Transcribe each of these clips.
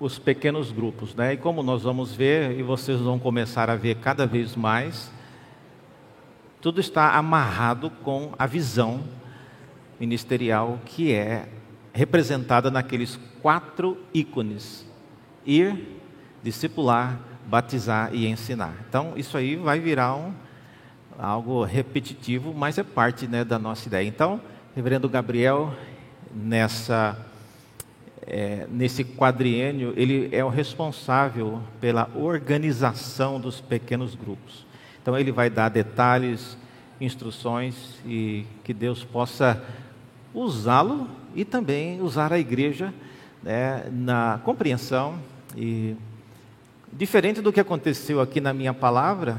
os pequenos grupos, né? E como nós vamos ver, e vocês vão começar a ver cada vez mais, tudo está amarrado com a visão ministerial que é representada naqueles quatro ícones: ir, discipular, batizar e ensinar. Então, isso aí vai virar um, algo repetitivo, mas é parte né, da nossa ideia. Então, Reverendo Gabriel, nessa é, nesse quadriênio, ele é o responsável pela organização dos pequenos grupos. Então, ele vai dar detalhes, instruções e que Deus possa usá-lo e também usar a igreja né, na compreensão. E diferente do que aconteceu aqui na minha palavra,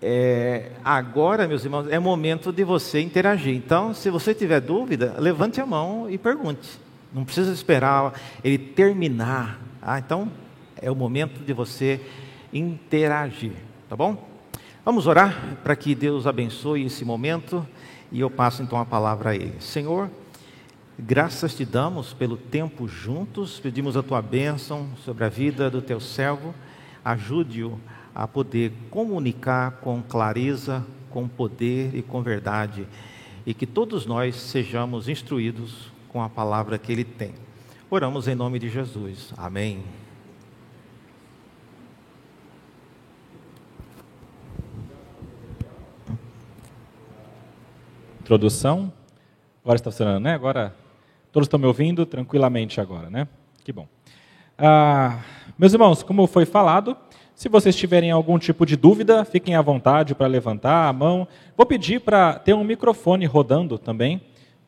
é, agora, meus irmãos, é momento de você interagir. Então, se você tiver dúvida, levante a mão e pergunte. Não precisa esperar ele terminar. Ah, então é o momento de você interagir, tá bom? Vamos orar para que Deus abençoe esse momento e eu passo então a palavra a Ele. Senhor, graças te damos pelo tempo juntos, pedimos a tua bênção sobre a vida do teu servo, ajude-o a poder comunicar com clareza, com poder e com verdade, e que todos nós sejamos instruídos com a palavra que ele tem. Oramos em nome de Jesus. Amém. Introdução. Agora está funcionando, né? Agora todos estão me ouvindo tranquilamente agora, né? Que bom. Ah, meus irmãos, como foi falado, se vocês tiverem algum tipo de dúvida, fiquem à vontade para levantar a mão. Vou pedir para ter um microfone rodando também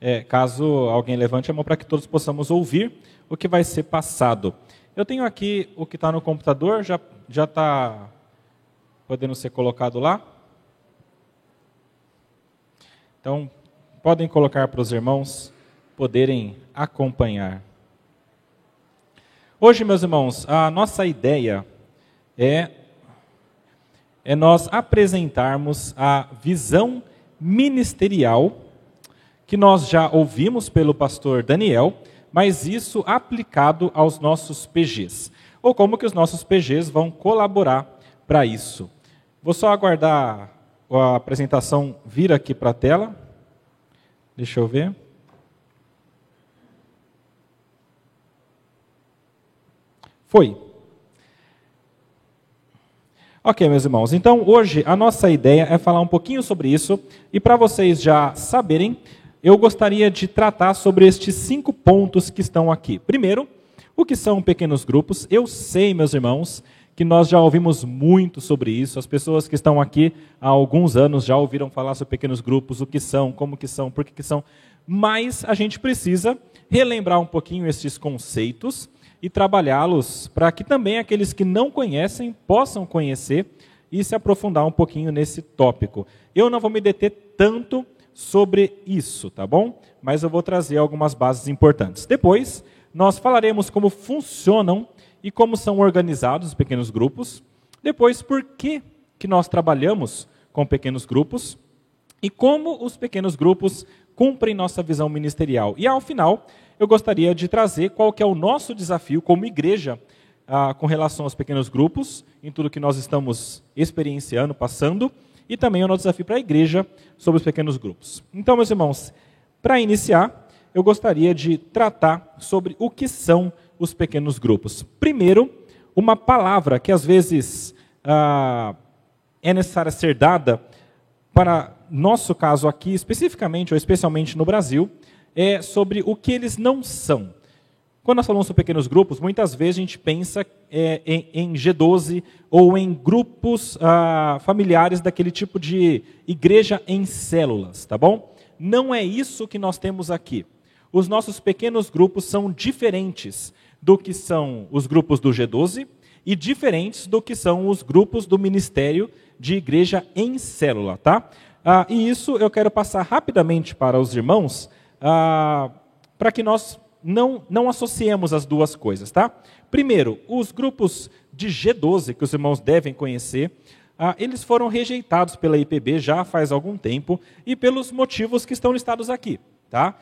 é, caso alguém levante a mão para que todos possamos ouvir o que vai ser passado. Eu tenho aqui o que está no computador, já já está podendo ser colocado lá. Então, podem colocar para os irmãos poderem acompanhar. Hoje, meus irmãos, a nossa ideia é, é nós apresentarmos a visão ministerial que nós já ouvimos pelo pastor Daniel, mas isso aplicado aos nossos PGs. Ou como que os nossos PGs vão colaborar para isso. Vou só aguardar a apresentação vir aqui para a tela. Deixa eu ver. Foi. Ok, meus irmãos. Então, hoje a nossa ideia é falar um pouquinho sobre isso e para vocês já saberem, eu gostaria de tratar sobre estes cinco pontos que estão aqui. Primeiro, o que são pequenos grupos? Eu sei, meus irmãos, que nós já ouvimos muito sobre isso. As pessoas que estão aqui há alguns anos já ouviram falar sobre pequenos grupos, o que são, como que são, por que, que são. Mas a gente precisa relembrar um pouquinho esses conceitos e trabalhá-los para que também aqueles que não conhecem possam conhecer e se aprofundar um pouquinho nesse tópico. Eu não vou me deter tanto sobre isso, tá bom? Mas eu vou trazer algumas bases importantes. Depois, nós falaremos como funcionam e como são organizados os pequenos grupos. Depois, por que, que nós trabalhamos com pequenos grupos e como os pequenos grupos cumprem nossa visão ministerial. E ao final, eu gostaria de trazer qual que é o nosso desafio como igreja ah, com relação aos pequenos grupos, em tudo que nós estamos experienciando, passando, e também o nosso desafio para a igreja sobre os pequenos grupos. Então, meus irmãos, para iniciar, eu gostaria de tratar sobre o que são os pequenos grupos. Primeiro, uma palavra que às vezes ah, é necessária ser dada para nosso caso aqui, especificamente ou especialmente no Brasil, é sobre o que eles não são. Quando nós falamos sobre pequenos grupos, muitas vezes a gente pensa é, em, em, G12 ou em grupos ah, familiares daquele tipo de igreja em células, tá bom? Não é isso que nós temos aqui. Os nossos pequenos grupos são diferentes do que são os grupos do G12 e diferentes do que são os grupos do ministério de igreja em célula, tá? Ah, e isso eu quero passar rapidamente para os irmãos, ah, para que nós não, não associemos as duas coisas, tá? Primeiro, os grupos de G12, que os irmãos devem conhecer, ah, eles foram rejeitados pela IPB já faz algum tempo e pelos motivos que estão listados aqui, tá?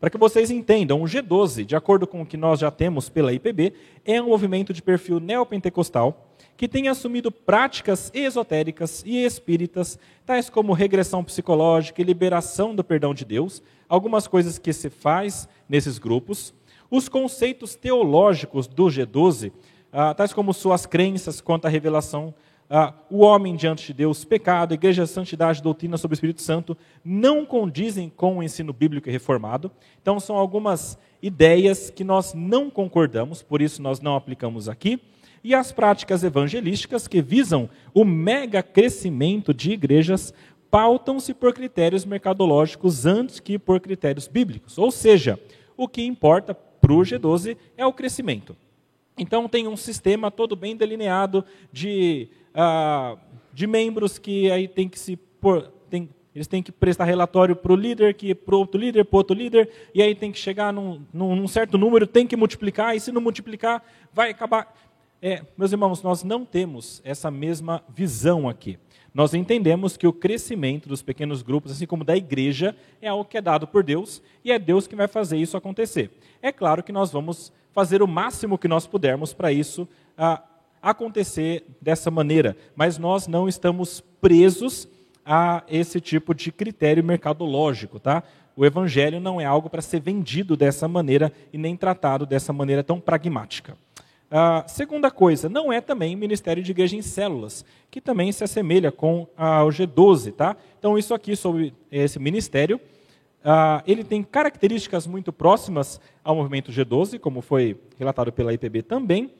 Para que vocês entendam, o G12, de acordo com o que nós já temos pela IPB, é um movimento de perfil neopentecostal que tem assumido práticas esotéricas e espíritas, tais como regressão psicológica e liberação do perdão de Deus, algumas coisas que se faz nesses grupos. Os conceitos teológicos do G12, ah, tais como suas crenças quanto à revelação ah, o homem diante de Deus, pecado, igreja, santidade, doutrina sobre o Espírito Santo, não condizem com o ensino bíblico e reformado. Então, são algumas ideias que nós não concordamos, por isso nós não aplicamos aqui. E as práticas evangelísticas que visam o mega crescimento de igrejas pautam-se por critérios mercadológicos antes que por critérios bíblicos. Ou seja, o que importa para o G12 é o crescimento. Então, tem um sistema todo bem delineado de ah, de membros que aí tem que se por, tem, eles têm que prestar relatório para o líder, que para outro líder, para outro líder, e aí tem que chegar num, num, certo número, tem que multiplicar, e se não multiplicar, vai acabar. É, meus irmãos, nós não temos essa mesma visão aqui. Nós entendemos que o crescimento dos pequenos grupos, assim como da igreja, é algo que é dado por Deus e é Deus que vai fazer isso acontecer. É claro que nós vamos fazer o máximo que nós pudermos para isso ah, acontecer dessa maneira, mas nós não estamos presos a esse tipo de critério mercadológico, tá? O evangelho não é algo para ser vendido dessa maneira e nem tratado dessa maneira tão pragmática. A segunda coisa, não é também ministério de igreja em células, que também se assemelha com o G12, tá? Então isso aqui sobre esse ministério, ele tem características muito próximas ao movimento G12, como foi relatado pela IPB também,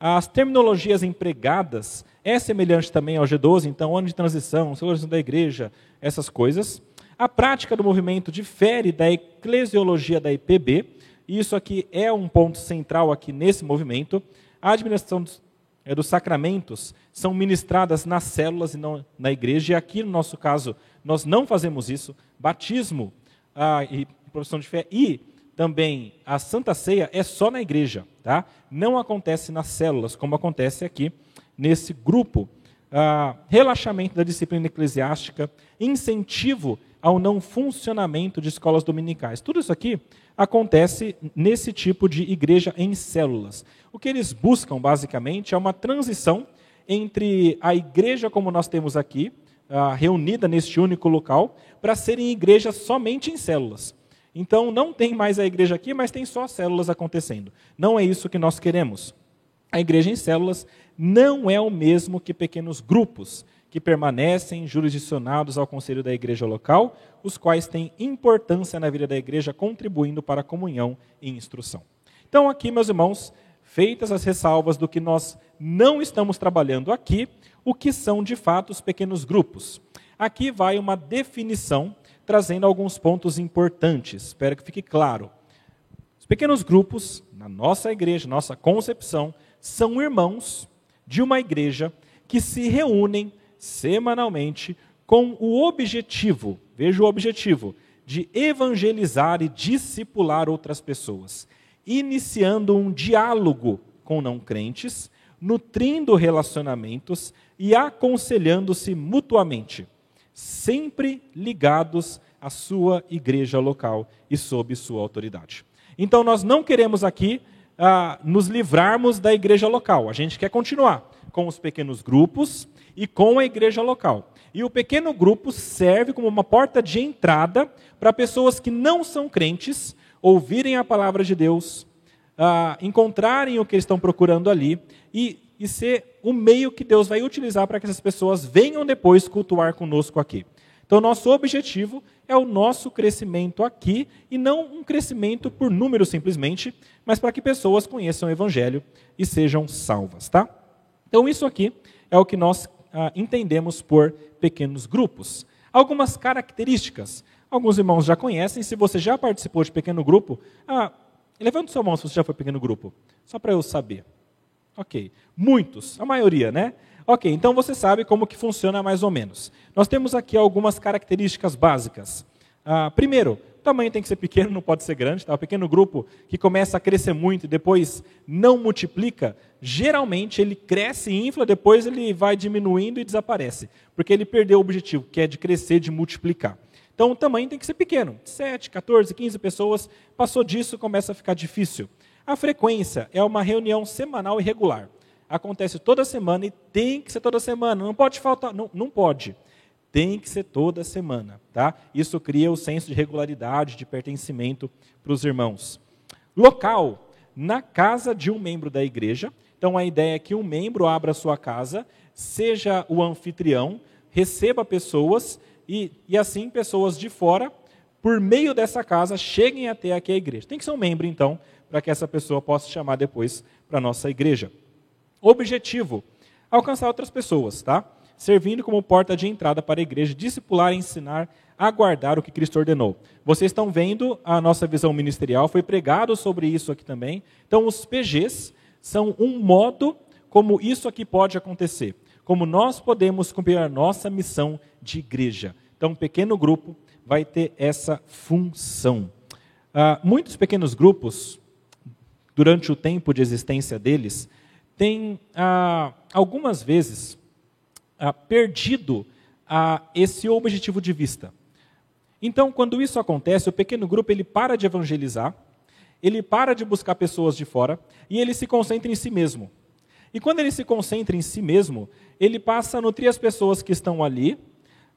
as terminologias empregadas é semelhante também ao G12, então ano de transição, celebração da igreja, essas coisas. A prática do movimento difere da eclesiologia da IPB, isso aqui é um ponto central aqui nesse movimento. A administração dos, é, dos sacramentos são ministradas nas células e não na igreja, e aqui no nosso caso nós não fazemos isso. Batismo ah, e profissão de fé e também a Santa Ceia é só na igreja, tá? Não acontece nas células, como acontece aqui nesse grupo. Ah, relaxamento da disciplina eclesiástica, incentivo ao não funcionamento de escolas dominicais. Tudo isso aqui acontece nesse tipo de igreja em células. O que eles buscam, basicamente, é uma transição entre a igreja como nós temos aqui, ah, reunida neste único local, para serem igrejas somente em células. Então não tem mais a igreja aqui, mas tem só células acontecendo. Não é isso que nós queremos. A igreja em células não é o mesmo que pequenos grupos que permanecem jurisdicionados ao conselho da igreja local, os quais têm importância na vida da igreja, contribuindo para a comunhão e instrução. Então, aqui, meus irmãos, feitas as ressalvas do que nós não estamos trabalhando aqui, o que são de fato os pequenos grupos. Aqui vai uma definição trazendo alguns pontos importantes. Espero que fique claro. Os pequenos grupos, na nossa igreja, nossa concepção, são irmãos de uma igreja que se reúnem semanalmente com o objetivo, veja o objetivo, de evangelizar e discipular outras pessoas, iniciando um diálogo com não crentes, nutrindo relacionamentos e aconselhando-se mutuamente sempre ligados à sua igreja local e sob sua autoridade. Então, nós não queremos aqui ah, nos livrarmos da igreja local, a gente quer continuar com os pequenos grupos e com a igreja local. E o pequeno grupo serve como uma porta de entrada para pessoas que não são crentes ouvirem a palavra de Deus, ah, encontrarem o que eles estão procurando ali e e ser o meio que Deus vai utilizar para que essas pessoas venham depois cultuar conosco aqui. Então, nosso objetivo é o nosso crescimento aqui e não um crescimento por número simplesmente, mas para que pessoas conheçam o Evangelho e sejam salvas, tá? Então, isso aqui é o que nós ah, entendemos por pequenos grupos. Algumas características. Alguns irmãos já conhecem. Se você já participou de pequeno grupo, ah, levante sua mão se você já foi pequeno grupo, só para eu saber. Ok. Muitos, a maioria, né? Ok, então você sabe como que funciona mais ou menos. Nós temos aqui algumas características básicas. Ah, primeiro, o tamanho tem que ser pequeno, não pode ser grande. Tá? O pequeno grupo que começa a crescer muito e depois não multiplica, geralmente ele cresce e infla, depois ele vai diminuindo e desaparece. Porque ele perdeu o objetivo, que é de crescer, de multiplicar. Então o tamanho tem que ser pequeno, 7, 14, 15 pessoas. Passou disso, começa a ficar difícil. A frequência é uma reunião semanal e regular. Acontece toda semana e tem que ser toda semana. Não pode faltar, não, não pode. Tem que ser toda semana, tá? Isso cria o senso de regularidade, de pertencimento para os irmãos. Local, na casa de um membro da igreja. Então a ideia é que um membro abra sua casa, seja o anfitrião, receba pessoas e, e assim pessoas de fora, por meio dessa casa, cheguem até aqui a igreja. Tem que ser um membro, então, para que essa pessoa possa chamar depois para a nossa igreja. Objetivo: alcançar outras pessoas, tá? Servindo como porta de entrada para a igreja, discipular ensinar a guardar o que Cristo ordenou. Vocês estão vendo a nossa visão ministerial, foi pregado sobre isso aqui também. Então, os PGs são um modo como isso aqui pode acontecer, como nós podemos cumprir a nossa missão de igreja. Então, um pequeno grupo vai ter essa função. Uh, muitos pequenos grupos, durante o tempo de existência deles, têm uh, algumas vezes uh, perdido esse objetivo de vista. Então, quando isso acontece, o pequeno grupo ele para de evangelizar, ele para de buscar pessoas de fora e ele se concentra em si mesmo. E quando ele se concentra em si mesmo, ele passa a nutrir as pessoas que estão ali,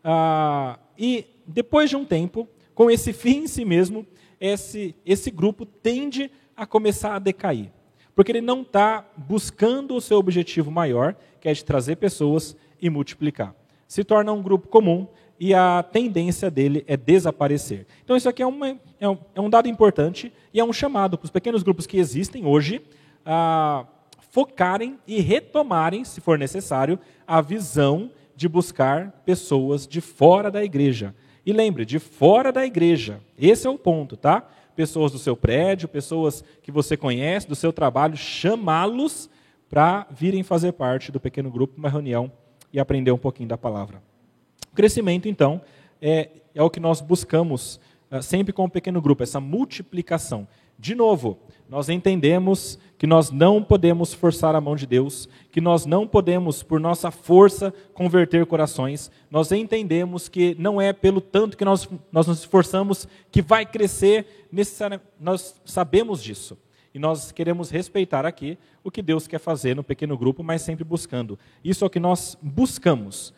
ah, e depois de um tempo, com esse fim em si mesmo, esse, esse grupo tende a começar a decair. Porque ele não está buscando o seu objetivo maior, que é de trazer pessoas e multiplicar. Se torna um grupo comum e a tendência dele é desaparecer. Então, isso aqui é, uma, é, um, é um, dado importante e é um chamado para os pequenos grupos que existem hoje a focarem e retomarem, se for necessário, a visão de buscar pessoas de fora da igreja. E lembre, de fora da igreja. Esse é o ponto, tá? Pessoas do seu prédio, pessoas que você conhece, do seu trabalho, chamá-los para virem fazer parte do pequeno grupo, uma reunião e aprender um pouquinho da palavra. O crescimento, então, é, é o que nós buscamos uh, sempre com o pequeno grupo, essa multiplicação. De novo, nós entendemos que nós não podemos forçar a mão de Deus, que nós não podemos, por nossa força, converter corações. Nós entendemos que não é pelo tanto que nós, nós nos esforçamos que vai crescer, necessariamente. Nós sabemos disso. E nós queremos respeitar aqui o que Deus quer fazer no pequeno grupo, mas sempre buscando. Isso é o que nós buscamos.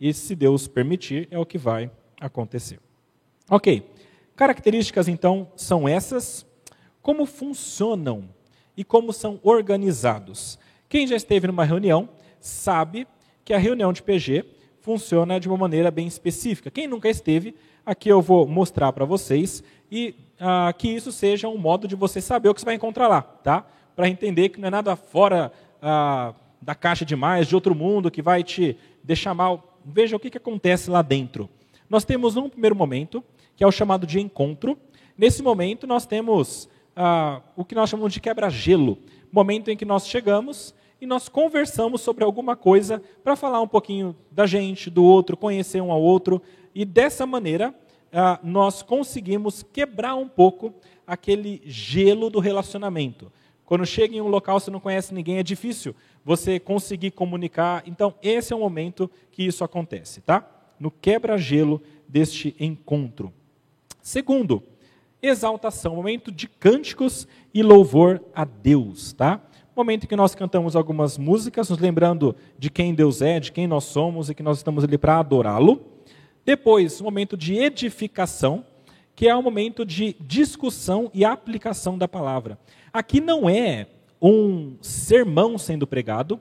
E se Deus permitir, é o que vai acontecer. Ok. Características, então, são essas como funcionam e como são organizados. Quem já esteve numa reunião sabe que a reunião de PG funciona de uma maneira bem específica. Quem nunca esteve, aqui eu vou mostrar para vocês e ah, que isso seja um modo de você saber o que você vai encontrar lá, tá? Para entender que não é nada fora ah, da caixa demais, de outro mundo, que vai te deixar mal. Veja o que, que acontece lá dentro. Nós temos um primeiro momento, que é o chamado de encontro. Nesse momento, nós temos ah, o que nós chamamos de quebra-gelo momento em que nós chegamos e nós conversamos sobre alguma coisa para falar um pouquinho da gente, do outro, conhecer um ao outro, e dessa maneira ah, nós conseguimos quebrar um pouco aquele gelo do relacionamento. Quando chega em um local você não conhece ninguém, é difícil você conseguir comunicar. Então, esse é o momento que isso acontece, tá? No quebra-gelo deste encontro. Segundo, exaltação, momento de cânticos e louvor a Deus, tá? Momento em que nós cantamos algumas músicas, nos lembrando de quem Deus é, de quem nós somos e que nós estamos ali para adorá-lo. Depois, um momento de edificação, que é um momento de discussão e aplicação da palavra. Aqui não é um sermão sendo pregado,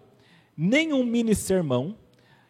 nem um mini sermão,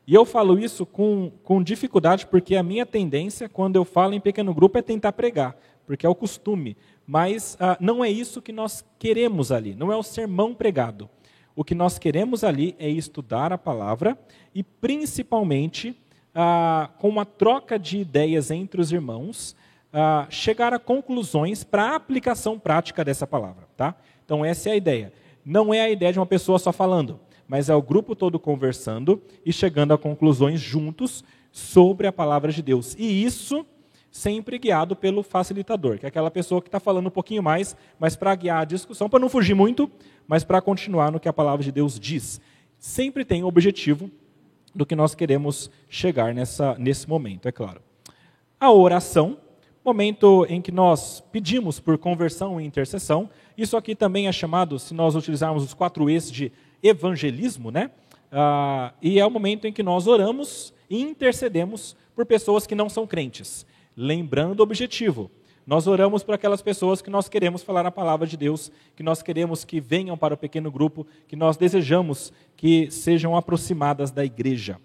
e eu falo isso com, com dificuldade, porque a minha tendência, quando eu falo em pequeno grupo, é tentar pregar porque é o costume. Mas ah, não é isso que nós queremos ali, não é o sermão pregado. O que nós queremos ali é estudar a palavra e, principalmente, ah, com uma troca de ideias entre os irmãos, ah, chegar a conclusões para a aplicação prática dessa palavra. Tá? Então, essa é a ideia. Não é a ideia de uma pessoa só falando, mas é o grupo todo conversando e chegando a conclusões juntos sobre a palavra de Deus. E isso sempre guiado pelo facilitador, que é aquela pessoa que está falando um pouquinho mais, mas para guiar a discussão, para não fugir muito, mas para continuar no que a palavra de Deus diz. Sempre tem o objetivo do que nós queremos chegar nessa, nesse momento, é claro. A oração, momento em que nós pedimos por conversão e intercessão. Isso aqui também é chamado, se nós utilizarmos os quatro E's de evangelismo, né? Ah, e é o momento em que nós oramos e intercedemos por pessoas que não são crentes. Lembrando o objetivo, nós oramos por aquelas pessoas que nós queremos falar a palavra de Deus, que nós queremos que venham para o pequeno grupo, que nós desejamos que sejam aproximadas da igreja.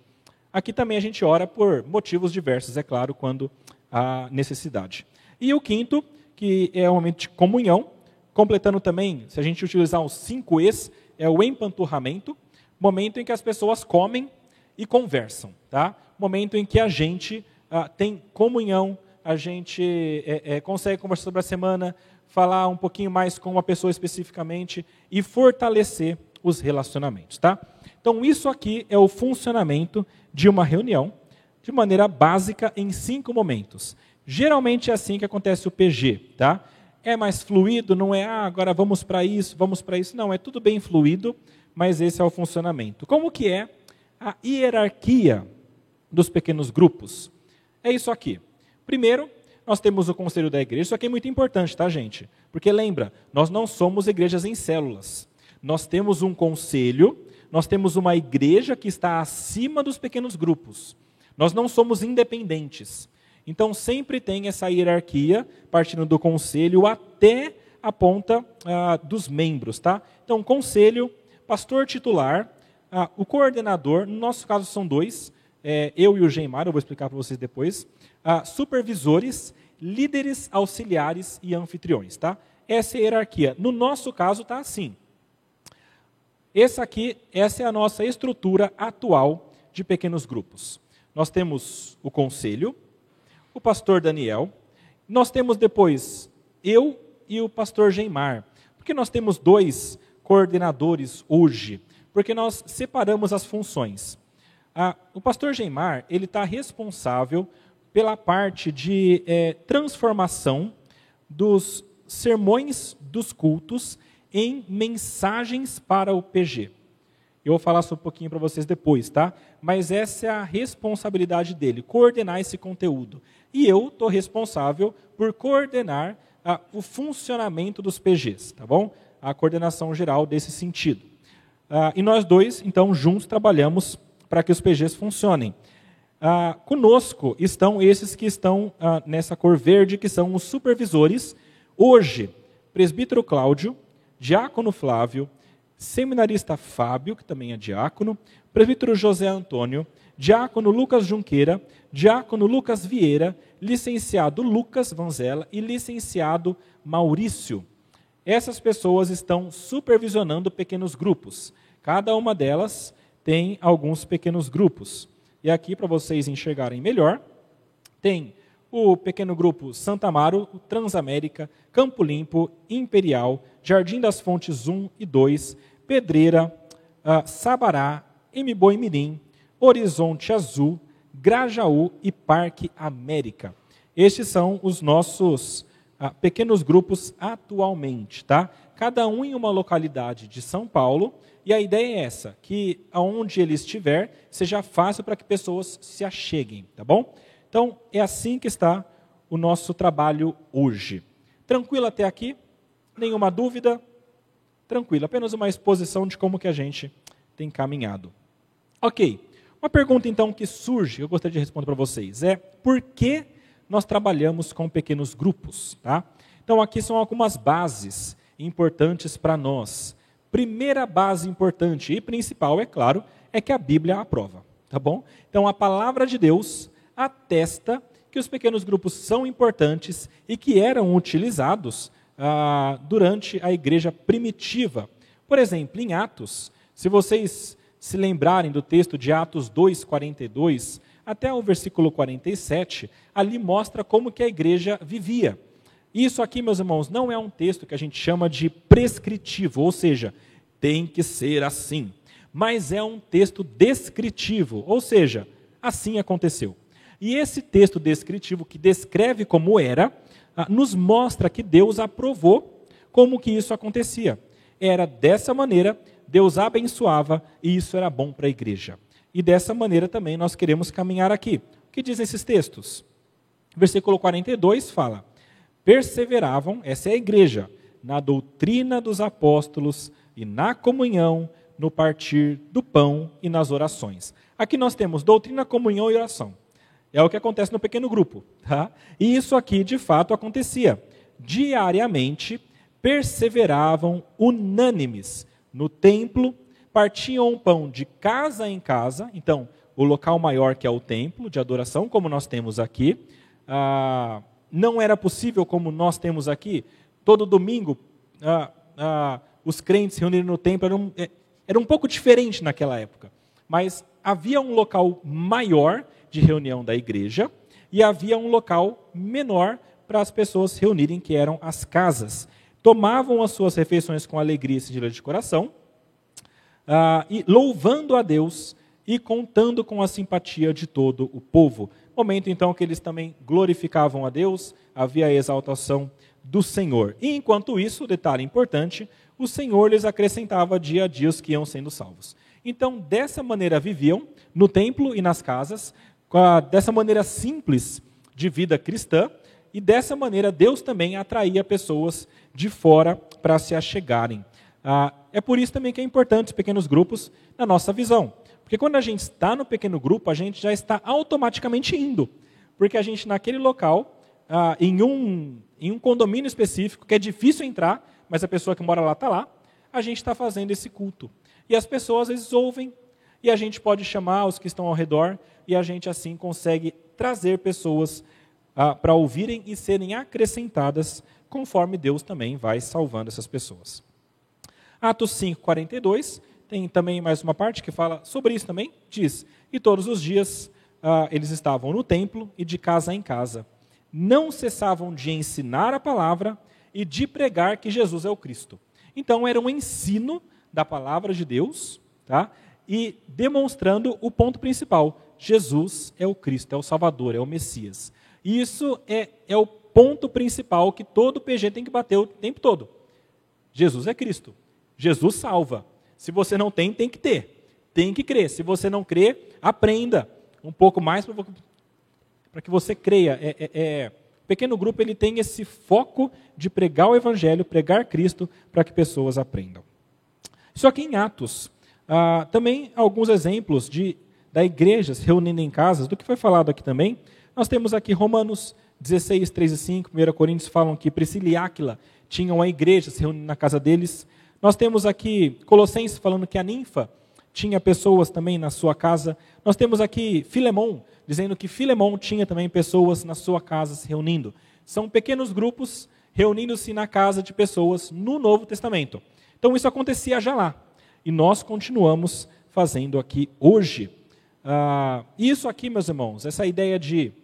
Aqui também a gente ora por motivos diversos, é claro, quando há necessidade. E o quinto, que é o momento de comunhão, completando também, se a gente utilizar os cinco Es, é o empanturramento, momento em que as pessoas comem e conversam, tá? Momento em que a gente ah, tem comunhão, a gente é, é, consegue conversar sobre a semana, falar um pouquinho mais com uma pessoa especificamente e fortalecer os relacionamentos, tá? Então, isso aqui é o funcionamento de uma reunião, de maneira básica, em cinco momentos. Geralmente é assim que acontece o PG, tá? É mais fluido, não é, ah, agora vamos para isso, vamos para isso. Não, é tudo bem fluido, mas esse é o funcionamento. Como que é a hierarquia dos pequenos grupos? É isso aqui. Primeiro, nós temos o conselho da igreja. Isso aqui é muito importante, tá, gente? Porque lembra, nós não somos igrejas em células. Nós temos um conselho, nós temos uma igreja que está acima dos pequenos grupos. Nós não somos independentes. Então sempre tem essa hierarquia, partindo do conselho até a ponta ah, dos membros, tá? Então, conselho, pastor titular, ah, o coordenador, no nosso caso são dois, é, eu e o Geimar, eu vou explicar para vocês depois ah, supervisores, líderes auxiliares e anfitriões. Tá? Essa é a hierarquia. No nosso caso está assim. Essa aqui, essa é a nossa estrutura atual de pequenos grupos. Nós temos o conselho, o pastor Daniel, nós temos depois eu e o pastor Geimar. Porque nós temos dois coordenadores hoje, porque nós separamos as funções. Ah, o pastor Geimar, ele está responsável pela parte de é, transformação dos sermões dos cultos em mensagens para o PG. Eu vou falar isso um pouquinho para vocês depois, tá? Mas essa é a responsabilidade dele, coordenar esse conteúdo. E eu estou responsável por coordenar a, o funcionamento dos PGs, tá bom? A coordenação geral desse sentido. Ah, e nós dois, então, juntos trabalhamos para que os PGs funcionem. Ah, conosco estão esses que estão ah, nessa cor verde, que são os supervisores. Hoje, presbítero Cláudio, diácono Flávio, seminarista Fábio, que também é diácono, presbítero José Antônio, diácono Lucas Junqueira, diácono Lucas Vieira, licenciado Lucas Vanzella e licenciado Maurício. Essas pessoas estão supervisionando pequenos grupos. Cada uma delas tem alguns pequenos grupos. E aqui, para vocês enxergarem melhor, tem o pequeno grupo Santa Amaro, Transamérica, Campo Limpo, Imperial, Jardim das Fontes 1 e 2, Pedreira, uh, Sabará, Mboi Mirim, Horizonte Azul, Grajaú e Parque América. Estes são os nossos uh, pequenos grupos atualmente, tá? Cada um em uma localidade de São Paulo, e a ideia é essa, que aonde ele estiver, seja fácil para que pessoas se acheguem, tá bom? Então, é assim que está o nosso trabalho hoje. Tranquilo até aqui? Nenhuma dúvida? Tranquilo, apenas uma exposição de como que a gente tem caminhado. Ok, uma pergunta então que surge, que eu gostaria de responder para vocês, é por que nós trabalhamos com pequenos grupos? Tá? Então, aqui são algumas bases importantes para nós primeira base importante e principal, é claro, é que a Bíblia aprova, tá bom? Então a palavra de Deus atesta que os pequenos grupos são importantes e que eram utilizados ah, durante a igreja primitiva. Por exemplo, em Atos, se vocês se lembrarem do texto de Atos 2:42 até o versículo 47, ali mostra como que a igreja vivia. Isso aqui, meus irmãos, não é um texto que a gente chama de prescritivo, ou seja, tem que ser assim. Mas é um texto descritivo, ou seja, assim aconteceu. E esse texto descritivo, que descreve como era, ah, nos mostra que Deus aprovou como que isso acontecia. Era dessa maneira, Deus abençoava e isso era bom para a igreja. E dessa maneira também nós queremos caminhar aqui. O que dizem esses textos? Versículo 42 fala: perseveravam, essa é a igreja, na doutrina dos apóstolos e na comunhão, no partir do pão e nas orações. Aqui nós temos doutrina, comunhão e oração. É o que acontece no pequeno grupo. Tá? E isso aqui, de fato, acontecia. Diariamente, perseveravam unânimes no templo, partiam o pão de casa em casa. Então, o local maior que é o templo de adoração, como nós temos aqui. Ah, não era possível, como nós temos aqui, todo domingo ah, ah, os crentes reunirem no templo. Era um, é, era um pouco diferente naquela época. Mas havia um local maior de reunião da igreja e havia um local menor para as pessoas se reunirem, que eram as casas. Tomavam as suas refeições com alegria e singeleza de coração, ah, e louvando a Deus e contando com a simpatia de todo o povo. Momento então que eles também glorificavam a Deus, havia a exaltação do Senhor. E enquanto isso, detalhe importante, o Senhor lhes acrescentava dia a dia os que iam sendo salvos. Então, dessa maneira viviam no templo e nas casas, dessa maneira simples de vida cristã, e dessa maneira Deus também atraía pessoas de fora para se achegarem. Ah, é por isso também que é importante os pequenos grupos na nossa visão. Porque quando a gente está no pequeno grupo, a gente já está automaticamente indo. Porque a gente, naquele local, ah, em, um, em um condomínio específico, que é difícil entrar, mas a pessoa que mora lá está lá, a gente está fazendo esse culto. E as pessoas às vezes ouvem, e a gente pode chamar os que estão ao redor, e a gente assim consegue trazer pessoas ah, para ouvirem e serem acrescentadas, conforme Deus também vai salvando essas pessoas. Atos 5, 42 tem também mais uma parte que fala sobre isso também. Diz: E todos os dias ah, eles estavam no templo e de casa em casa. Não cessavam de ensinar a palavra e de pregar que Jesus é o Cristo. Então era um ensino da palavra de Deus, tá? E demonstrando o ponto principal: Jesus é o Cristo, é o Salvador, é o Messias. E isso é, é o ponto principal que todo PG tem que bater o tempo todo. Jesus é Cristo. Jesus salva. Se você não tem, tem que ter. Tem que crer. Se você não crê, aprenda um pouco mais para que você creia. É, é, é, o pequeno grupo ele tem esse foco de pregar o Evangelho, pregar Cristo, para que pessoas aprendam. Isso aqui em Atos. Ah, também alguns exemplos de, da igreja se reunindo em casas, do que foi falado aqui também. Nós temos aqui Romanos 16, 3 e 5, 1 Coríntios falam que Priscila e Áquila tinham a igreja se reunindo na casa deles. Nós temos aqui Colossenses falando que a ninfa tinha pessoas também na sua casa. Nós temos aqui Filemão, dizendo que Filemão tinha também pessoas na sua casa se reunindo. São pequenos grupos reunindo-se na casa de pessoas no Novo Testamento. Então isso acontecia já lá. E nós continuamos fazendo aqui hoje. Ah, isso aqui, meus irmãos, essa ideia de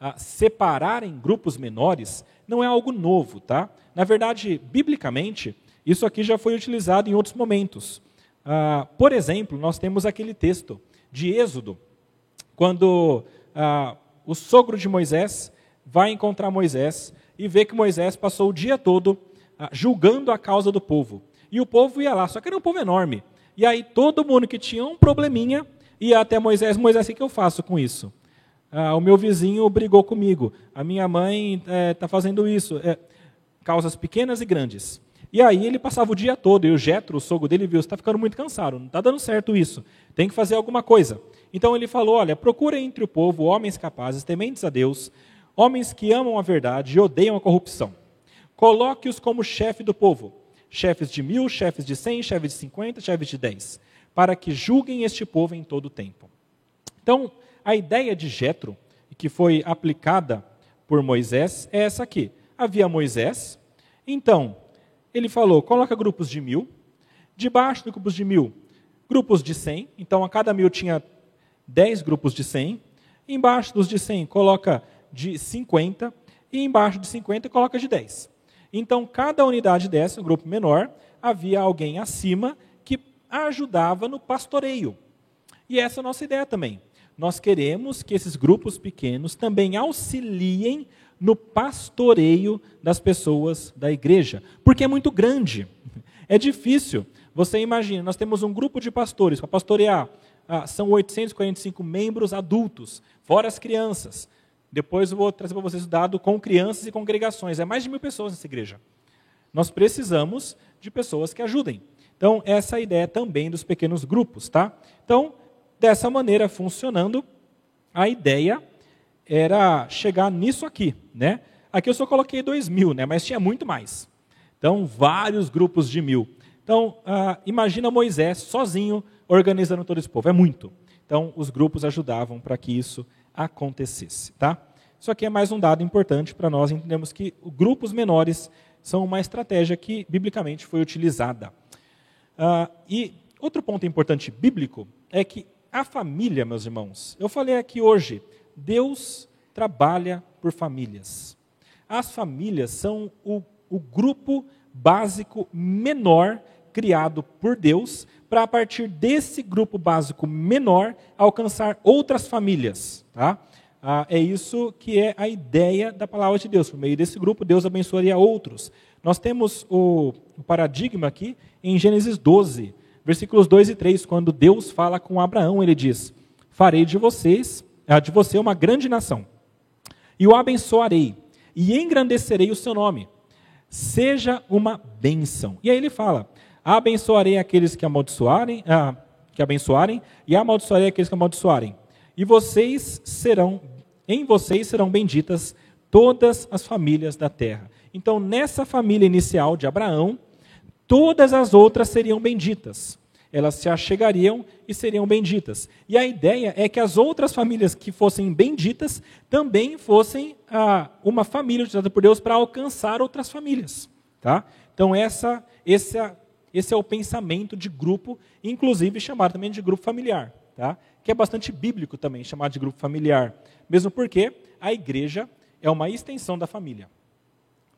ah, separar em grupos menores, não é algo novo, tá? Na verdade, biblicamente, isso aqui já foi utilizado em outros momentos. Ah, por exemplo, nós temos aquele texto de Êxodo, quando ah, o sogro de Moisés vai encontrar Moisés e vê que Moisés passou o dia todo ah, julgando a causa do povo. E o povo ia lá, só que era um povo enorme. E aí todo mundo que tinha um probleminha ia até Moisés: Moisés, o que eu faço com isso? Ah, o meu vizinho brigou comigo, a minha mãe está eh, fazendo isso. É, causas pequenas e grandes. E aí ele passava o dia todo, e o Jetro, o sogro dele, viu, está ficando muito cansado, não está dando certo isso, tem que fazer alguma coisa. Então ele falou, olha, procura entre o povo homens capazes, tementes a Deus, homens que amam a verdade e odeiam a corrupção. Coloque-os como chefe do povo, chefes de mil, chefes de cem, chefes de cinquenta, chefes de dez, para que julguem este povo em todo o tempo. Então, a ideia de Jetro, que foi aplicada por Moisés, é essa aqui. Havia Moisés, então ele falou: coloca grupos de mil, debaixo dos grupos de mil, grupos de cem, então a cada mil tinha dez grupos de cem, embaixo dos de cem coloca de cinquenta, e embaixo de cinquenta coloca de dez. Então, cada unidade dessa, um grupo menor, havia alguém acima que ajudava no pastoreio. E essa é a nossa ideia também. Nós queremos que esses grupos pequenos também auxiliem no pastoreio das pessoas da igreja, porque é muito grande. É difícil. Você imagina, nós temos um grupo de pastores para pastorear. Ah, são 845 membros adultos, fora as crianças. Depois eu vou trazer para vocês o dado com crianças e congregações. É mais de mil pessoas nessa igreja. Nós precisamos de pessoas que ajudem. Então, essa é a ideia também dos pequenos grupos, tá? Então, dessa maneira funcionando, a ideia era chegar nisso aqui, né? Aqui eu só coloquei dois mil, né? Mas tinha muito mais. Então, vários grupos de mil. Então, ah, imagina Moisés sozinho organizando todo esse povo. É muito. Então, os grupos ajudavam para que isso acontecesse, tá? Isso aqui é mais um dado importante para nós entendermos que grupos menores são uma estratégia que biblicamente foi utilizada. Ah, e outro ponto importante bíblico é que a família, meus irmãos, eu falei aqui hoje, Deus trabalha por famílias. As famílias são o, o grupo básico menor criado por Deus para a partir desse grupo básico menor alcançar outras famílias, tá? Ah, é isso que é a ideia da palavra de Deus. Por meio desse grupo, Deus abençoaria outros. Nós temos o, o paradigma aqui em Gênesis 12, versículos 2 e 3, quando Deus fala com Abraão, ele diz: Farei de vocês, de você uma grande nação, e o abençoarei, e engrandecerei o seu nome. Seja uma bênção. E aí ele fala: Abençoarei aqueles que amaldiçoarem, ah, que abençoarem, e amaldiçoarei aqueles que amaldiçoarem. E vocês serão em vocês serão benditas todas as famílias da terra. Então, nessa família inicial de Abraão, todas as outras seriam benditas. Elas se achegariam e seriam benditas. E a ideia é que as outras famílias que fossem benditas também fossem ah, uma família utilizada por Deus para alcançar outras famílias. Tá? Então, essa, esse, esse é o pensamento de grupo, inclusive chamado também de grupo familiar. Tá? Que é bastante bíblico também, chamar de grupo familiar. Mesmo porque a igreja é uma extensão da família.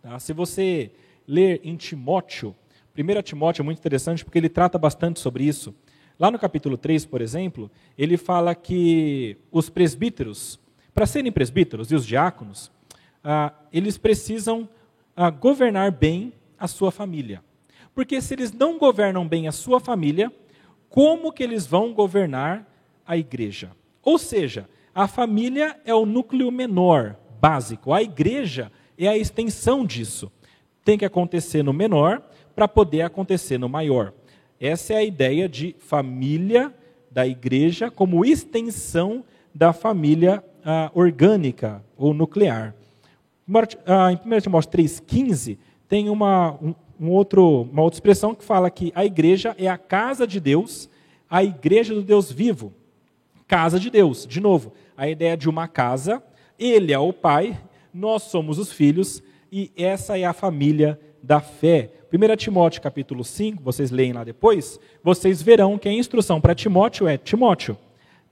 Tá? Se você ler em Timóteo, 1 Timóteo é muito interessante porque ele trata bastante sobre isso. Lá no capítulo 3, por exemplo, ele fala que os presbíteros, para serem presbíteros e os diáconos, ah, eles precisam ah, governar bem a sua família. Porque se eles não governam bem a sua família, como que eles vão governar a igreja? Ou seja, a família é o núcleo menor, básico. A igreja é a extensão disso. Tem que acontecer no menor para poder acontecer no maior. Essa é a ideia de família da igreja como extensão da família ah, orgânica ou nuclear. Ah, em 1 Timóteo 3,15 tem uma, um, um outro, uma outra expressão que fala que a igreja é a casa de Deus, a igreja do Deus vivo. Casa de Deus, de novo, a ideia de uma casa, ele é o pai, nós somos os filhos, e essa é a família da fé. 1 Timóteo capítulo 5, vocês leem lá depois, vocês verão que a instrução para Timóteo é: Timóteo,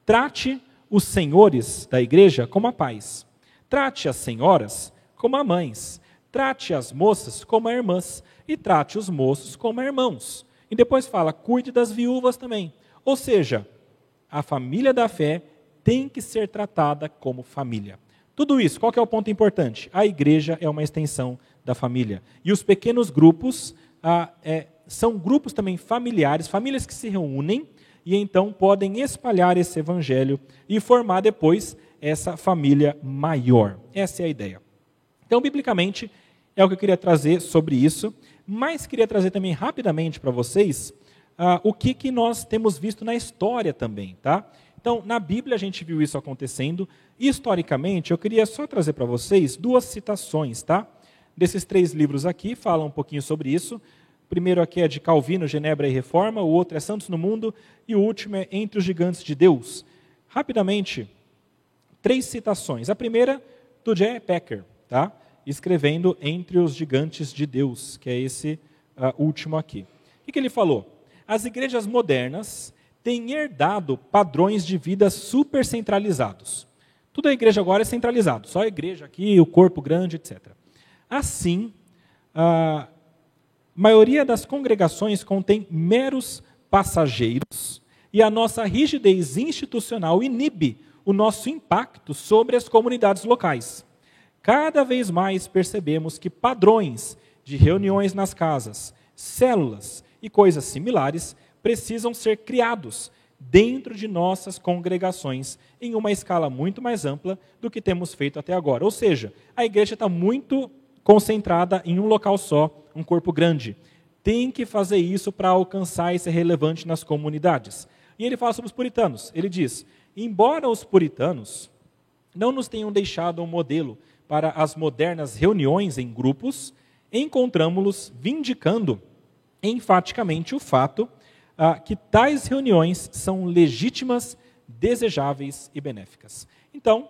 trate os senhores da igreja como a paz, trate as senhoras como a mães, trate as moças como a irmãs, e trate os moços como a irmãos. E depois fala: cuide das viúvas também. Ou seja, a família da fé tem que ser tratada como família. Tudo isso, qual é o ponto importante? A igreja é uma extensão da família. E os pequenos grupos ah, é, são grupos também familiares, famílias que se reúnem e então podem espalhar esse evangelho e formar depois essa família maior. Essa é a ideia. Então, biblicamente, é o que eu queria trazer sobre isso, mas queria trazer também rapidamente para vocês ah, o que, que nós temos visto na história também, tá? Então, na Bíblia a gente viu isso acontecendo. Historicamente, eu queria só trazer para vocês duas citações, tá? Desses três livros aqui, falam um pouquinho sobre isso. O primeiro aqui é de Calvino, Genebra e Reforma, o outro é Santos no Mundo, e o último é Entre os Gigantes de Deus. Rapidamente, três citações. A primeira, do J. Packer, tá? escrevendo Entre os Gigantes de Deus, que é esse uh, último aqui. O que, que ele falou? As igrejas modernas tem herdado padrões de vida super centralizados. Tudo a igreja agora é centralizado, só a igreja aqui, o corpo grande, etc. Assim, a maioria das congregações contém meros passageiros e a nossa rigidez institucional inibe o nosso impacto sobre as comunidades locais. Cada vez mais percebemos que padrões de reuniões nas casas, células e coisas similares precisam ser criados, dentro de nossas congregações, em uma escala muito mais ampla do que temos feito até agora. Ou seja, a igreja está muito concentrada em um local só, um corpo grande. Tem que fazer isso para alcançar e ser relevante nas comunidades. E ele fala sobre os puritanos. Ele diz: embora os puritanos não nos tenham deixado um modelo para as modernas reuniões em grupos, encontramos-los vindicando enfaticamente o fato ah, que tais reuniões são legítimas, desejáveis e benéficas. Então,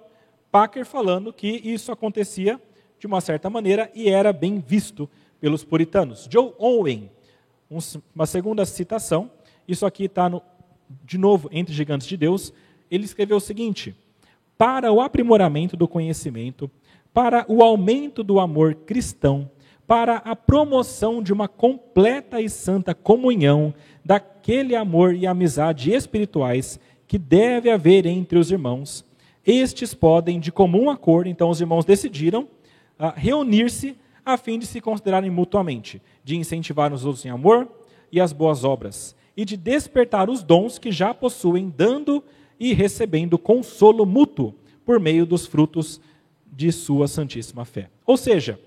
Packer falando que isso acontecia de uma certa maneira e era bem visto pelos puritanos. Joe Owen, uma segunda citação, isso aqui está de novo entre Gigantes de Deus, ele escreveu o seguinte: para o aprimoramento do conhecimento, para o aumento do amor cristão, para a promoção de uma completa e santa comunhão daquele amor e amizade espirituais que deve haver entre os irmãos. Estes podem, de comum acordo, então os irmãos decidiram reunir-se a fim de se considerarem mutuamente, de incentivar os outros em amor e as boas obras, e de despertar os dons que já possuem, dando e recebendo consolo mútuo por meio dos frutos de sua santíssima fé. Ou seja,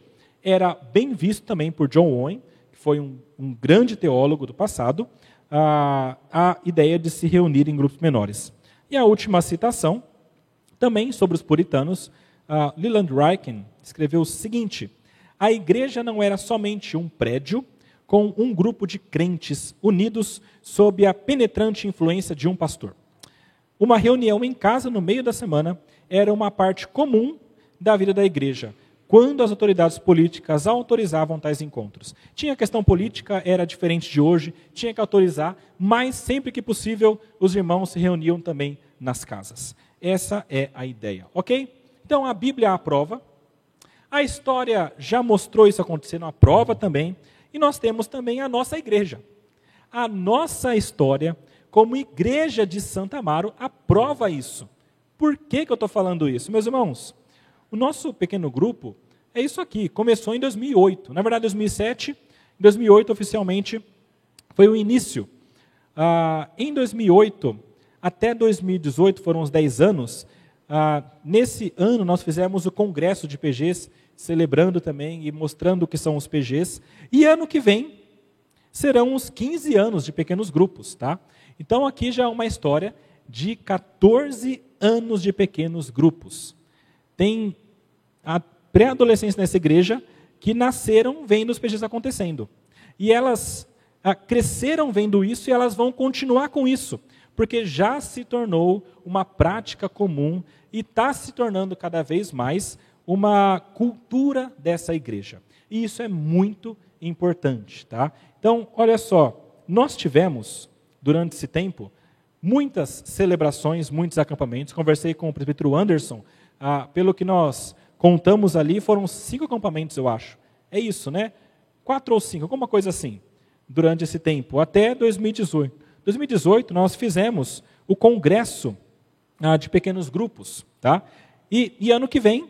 era bem visto também por John Owen, que foi um, um grande teólogo do passado, a, a ideia de se reunir em grupos menores. E a última citação, também sobre os puritanos, Leland Ryken escreveu o seguinte: a igreja não era somente um prédio com um grupo de crentes unidos sob a penetrante influência de um pastor. Uma reunião em casa no meio da semana era uma parte comum da vida da igreja, quando as autoridades políticas autorizavam tais encontros. Tinha questão política, era diferente de hoje, tinha que autorizar, mas sempre que possível os irmãos se reuniam também nas casas. Essa é a ideia, ok? Então a Bíblia aprova, a história já mostrou isso acontecendo, a prova também, e nós temos também a nossa igreja. A nossa história, como igreja de Santa Amaro, aprova isso. Por que, que eu estou falando isso? Meus irmãos, o nosso pequeno grupo é isso aqui. Começou em 2008. Na verdade, 2007. Em 2008, oficialmente, foi o início. Ah, em 2008 até 2018, foram uns 10 anos. Ah, nesse ano, nós fizemos o congresso de PGs, celebrando também e mostrando o que são os PGs. E ano que vem serão os 15 anos de pequenos grupos. Tá? Então, aqui já é uma história de 14 anos de pequenos grupos tem a pré-adolescência nessa igreja que nasceram vendo os PGs acontecendo. E elas ah, cresceram vendo isso e elas vão continuar com isso, porque já se tornou uma prática comum e está se tornando cada vez mais uma cultura dessa igreja. E isso é muito importante. Tá? Então, olha só, nós tivemos, durante esse tempo, muitas celebrações, muitos acampamentos. Conversei com o presbítero Anderson ah, pelo que nós contamos ali, foram cinco acampamentos, eu acho. É isso, né? Quatro ou cinco, alguma coisa assim, durante esse tempo, até 2018. 2018, nós fizemos o congresso ah, de pequenos grupos, tá? E, e, ano que vem,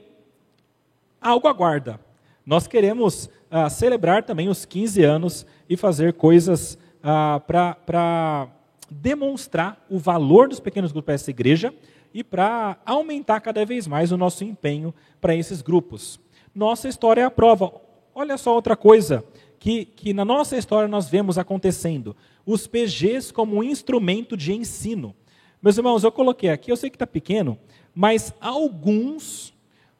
algo aguarda. Nós queremos ah, celebrar também os 15 anos e fazer coisas ah, para demonstrar o valor dos pequenos grupos para essa igreja e para aumentar cada vez mais o nosso empenho para esses grupos. Nossa história é a prova. Olha só outra coisa que, que na nossa história nós vemos acontecendo: os PGs como um instrumento de ensino. Meus irmãos, eu coloquei aqui, eu sei que está pequeno, mas alguns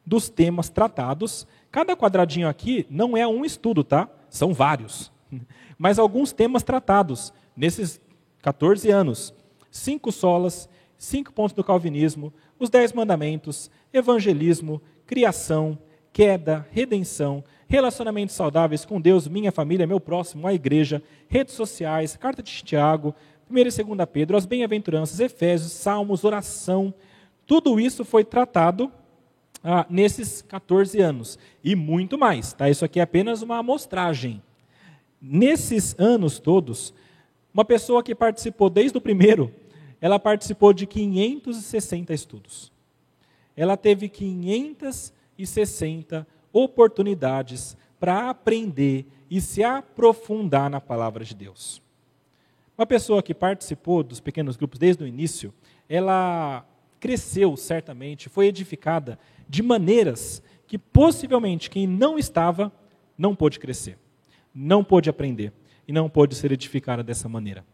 dos temas tratados, cada quadradinho aqui não é um estudo, tá? São vários. Mas alguns temas tratados nesses 14 anos. Cinco solas, cinco pontos do calvinismo, os dez mandamentos, evangelismo, criação, queda, redenção, relacionamentos saudáveis com Deus, minha família, meu próximo, a igreja, redes sociais, carta de Tiago, 1 e 2 Pedro, as bem-aventuranças, Efésios, Salmos, oração. Tudo isso foi tratado ah, nesses 14 anos. E muito mais. Tá? Isso aqui é apenas uma amostragem. Nesses anos todos, uma pessoa que participou desde o primeiro ela participou de 560 estudos. Ela teve 560 oportunidades para aprender e se aprofundar na palavra de Deus. Uma pessoa que participou dos pequenos grupos desde o início, ela cresceu certamente, foi edificada de maneiras que possivelmente quem não estava não pôde crescer, não pôde aprender e não pôde ser edificada dessa maneira.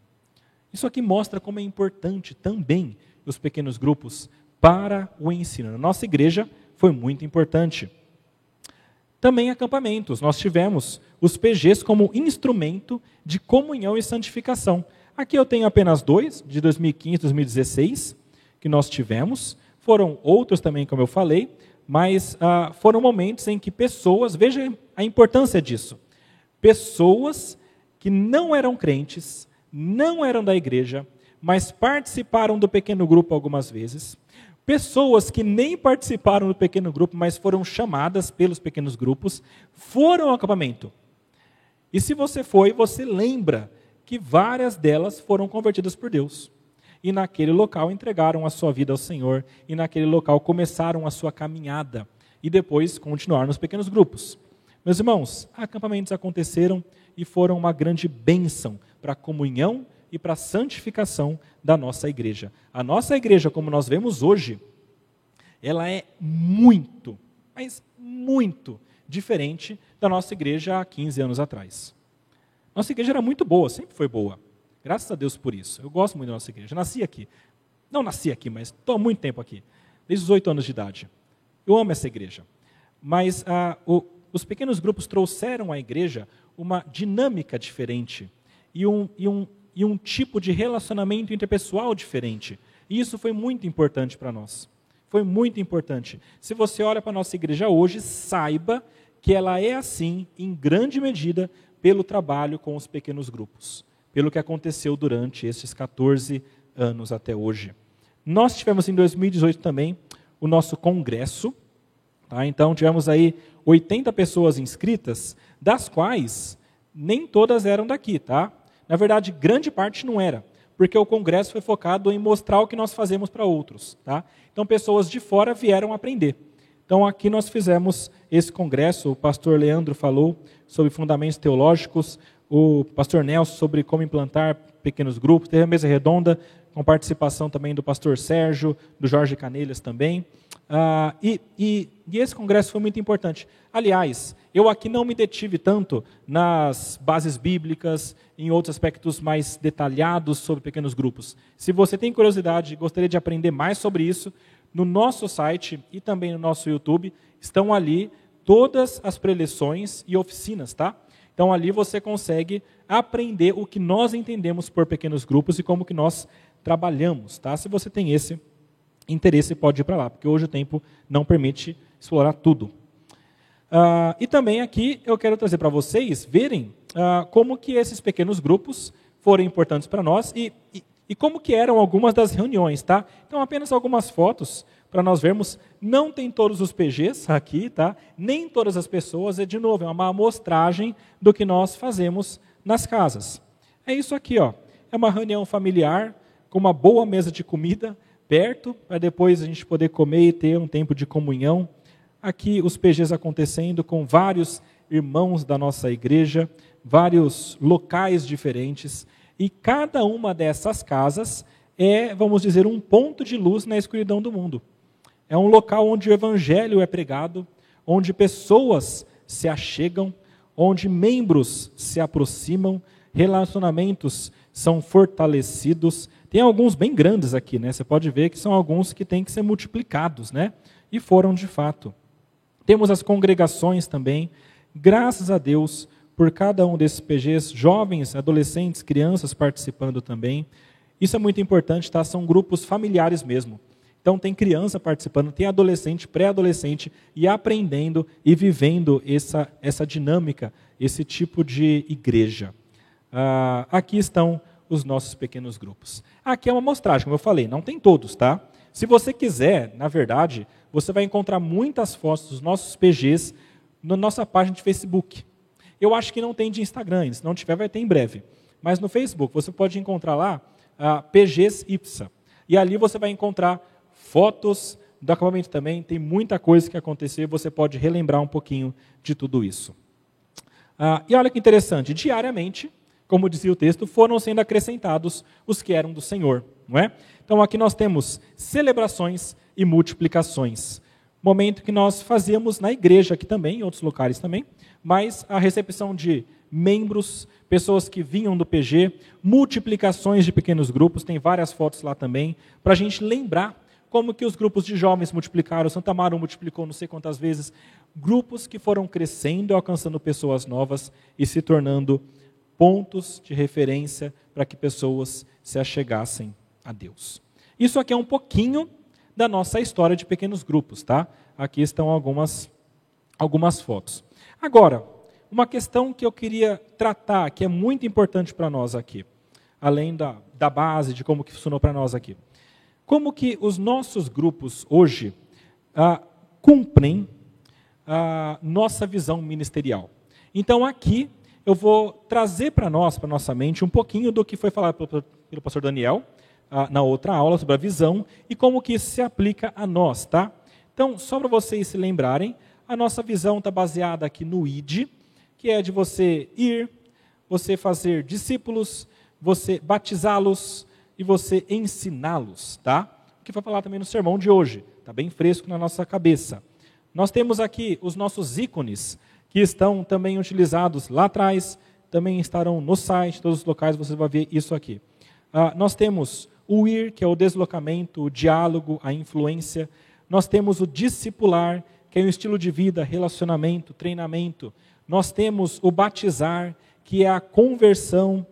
Isso aqui mostra como é importante também os pequenos grupos para o ensino. Na nossa igreja foi muito importante. Também acampamentos. Nós tivemos os PGs como instrumento de comunhão e santificação. Aqui eu tenho apenas dois, de 2015 e 2016, que nós tivemos. Foram outros também, como eu falei, mas ah, foram momentos em que pessoas, veja a importância disso, pessoas que não eram crentes, não eram da igreja, mas participaram do pequeno grupo algumas vezes, pessoas que nem participaram do pequeno grupo, mas foram chamadas pelos pequenos grupos, foram ao acampamento. E se você foi, você lembra que várias delas foram convertidas por Deus e naquele local entregaram a sua vida ao Senhor, e naquele local começaram a sua caminhada, e depois continuaram nos pequenos grupos. Meus irmãos, acampamentos aconteceram e foram uma grande bênção para a comunhão e para a santificação da nossa igreja. A nossa igreja, como nós vemos hoje, ela é muito, mas muito diferente da nossa igreja há 15 anos atrás. Nossa igreja era muito boa, sempre foi boa. Graças a Deus por isso. Eu gosto muito da nossa igreja. nasci aqui. Não nasci aqui, mas estou há muito tempo aqui. Desde os oito anos de idade. Eu amo essa igreja. Mas ah, o, os pequenos grupos trouxeram à igreja uma dinâmica diferente e um, e, um, e um tipo de relacionamento interpessoal diferente. E isso foi muito importante para nós. Foi muito importante. Se você olha para a nossa igreja hoje, saiba que ela é assim, em grande medida, pelo trabalho com os pequenos grupos pelo que aconteceu durante esses 14 anos até hoje. Nós tivemos em 2018 também o nosso congresso, tá? então tivemos aí 80 pessoas inscritas, das quais nem todas eram daqui, tá? Na verdade, grande parte não era, porque o congresso foi focado em mostrar o que nós fazemos para outros, tá? Então pessoas de fora vieram aprender. Então aqui nós fizemos esse congresso, o pastor Leandro falou sobre fundamentos teológicos, o pastor Nelson sobre como implantar pequenos grupos, teve a mesa redonda com participação também do pastor Sérgio, do Jorge Canelhas também. Ah, e, e, e, esse congresso foi muito importante. Aliás, eu aqui não me detive tanto nas bases bíblicas, em outros aspectos mais detalhados sobre pequenos grupos. Se você tem curiosidade e gostaria de aprender mais sobre isso, no nosso site e também no nosso YouTube estão ali todas as preleções e oficinas, tá? Então ali você consegue aprender o que nós entendemos por pequenos grupos e como que nós trabalhamos, tá? Se você tem esse interesse, pode ir para lá, porque hoje o tempo não permite explorar tudo. Uh, e também aqui eu quero trazer para vocês verem uh, como que esses pequenos grupos foram importantes para nós e, e, e, como que eram algumas das reuniões, tá? Então apenas algumas fotos para nós vermos. Não tem todos os PGs aqui, tá? Nem todas as pessoas. É de novo, é uma amostragem do que nós fazemos nas casas. É isso aqui, ó. É uma reunião familiar com uma boa mesa de comida perto para depois a gente poder comer e ter um tempo de comunhão. Aqui os PGs acontecendo com vários irmãos da nossa igreja, vários locais diferentes, e cada uma dessas casas é, vamos dizer, um ponto de luz na escuridão do mundo. É um local onde o evangelho é pregado, onde pessoas se achegam, onde membros se aproximam, relacionamentos são fortalecidos. Tem alguns bem grandes aqui, né? Você pode ver que são alguns que têm que ser multiplicados, né? E foram de fato. Temos as congregações também. Graças a Deus por cada um desses PGs, jovens, adolescentes, crianças participando também. Isso é muito importante, tá? São grupos familiares mesmo. Então tem criança participando, tem adolescente, pré-adolescente e aprendendo e vivendo essa, essa dinâmica, esse tipo de igreja. Ah, aqui estão os nossos pequenos grupos. Aqui é uma amostragem, como eu falei, não tem todos, tá? Se você quiser, na verdade, você vai encontrar muitas fotos dos nossos PGs na nossa página de Facebook. Eu acho que não tem de Instagram, se não tiver, vai ter em breve. Mas no Facebook você pode encontrar lá ah, PGs IPSA. E ali você vai encontrar fotos do acampamento também, tem muita coisa que aconteceu, você pode relembrar um pouquinho de tudo isso. Ah, e olha que interessante, diariamente, como dizia o texto, foram sendo acrescentados os que eram do Senhor, não é? Então aqui nós temos celebrações e multiplicações. Momento que nós fazíamos na igreja aqui também, em outros locais também, mas a recepção de membros, pessoas que vinham do PG, multiplicações de pequenos grupos, tem várias fotos lá também, para a gente lembrar como que os grupos de jovens multiplicaram, Santa Amaro multiplicou não sei quantas vezes, grupos que foram crescendo, alcançando pessoas novas e se tornando pontos de referência para que pessoas se achegassem a Deus. Isso aqui é um pouquinho da nossa história de pequenos grupos, tá? Aqui estão algumas algumas fotos. Agora, uma questão que eu queria tratar, que é muito importante para nós aqui, além da, da base de como que funcionou para nós aqui. Como que os nossos grupos hoje ah, cumprem a nossa visão ministerial? Então aqui eu vou trazer para nós, para nossa mente, um pouquinho do que foi falado pelo, pelo pastor Daniel ah, na outra aula sobre a visão e como que isso se aplica a nós, tá? Então, só para vocês se lembrarem, a nossa visão está baseada aqui no ID, que é de você ir, você fazer discípulos, você batizá-los e você ensiná-los, tá? O que foi falar também no sermão de hoje, está bem fresco na nossa cabeça. Nós temos aqui os nossos ícones, que estão também utilizados lá atrás, também estarão no site, todos os locais você vai ver isso aqui. Ah, nós temos o ir, que é o deslocamento, o diálogo, a influência. Nós temos o discipular, que é um estilo de vida, relacionamento, treinamento. Nós temos o batizar, que é a conversão,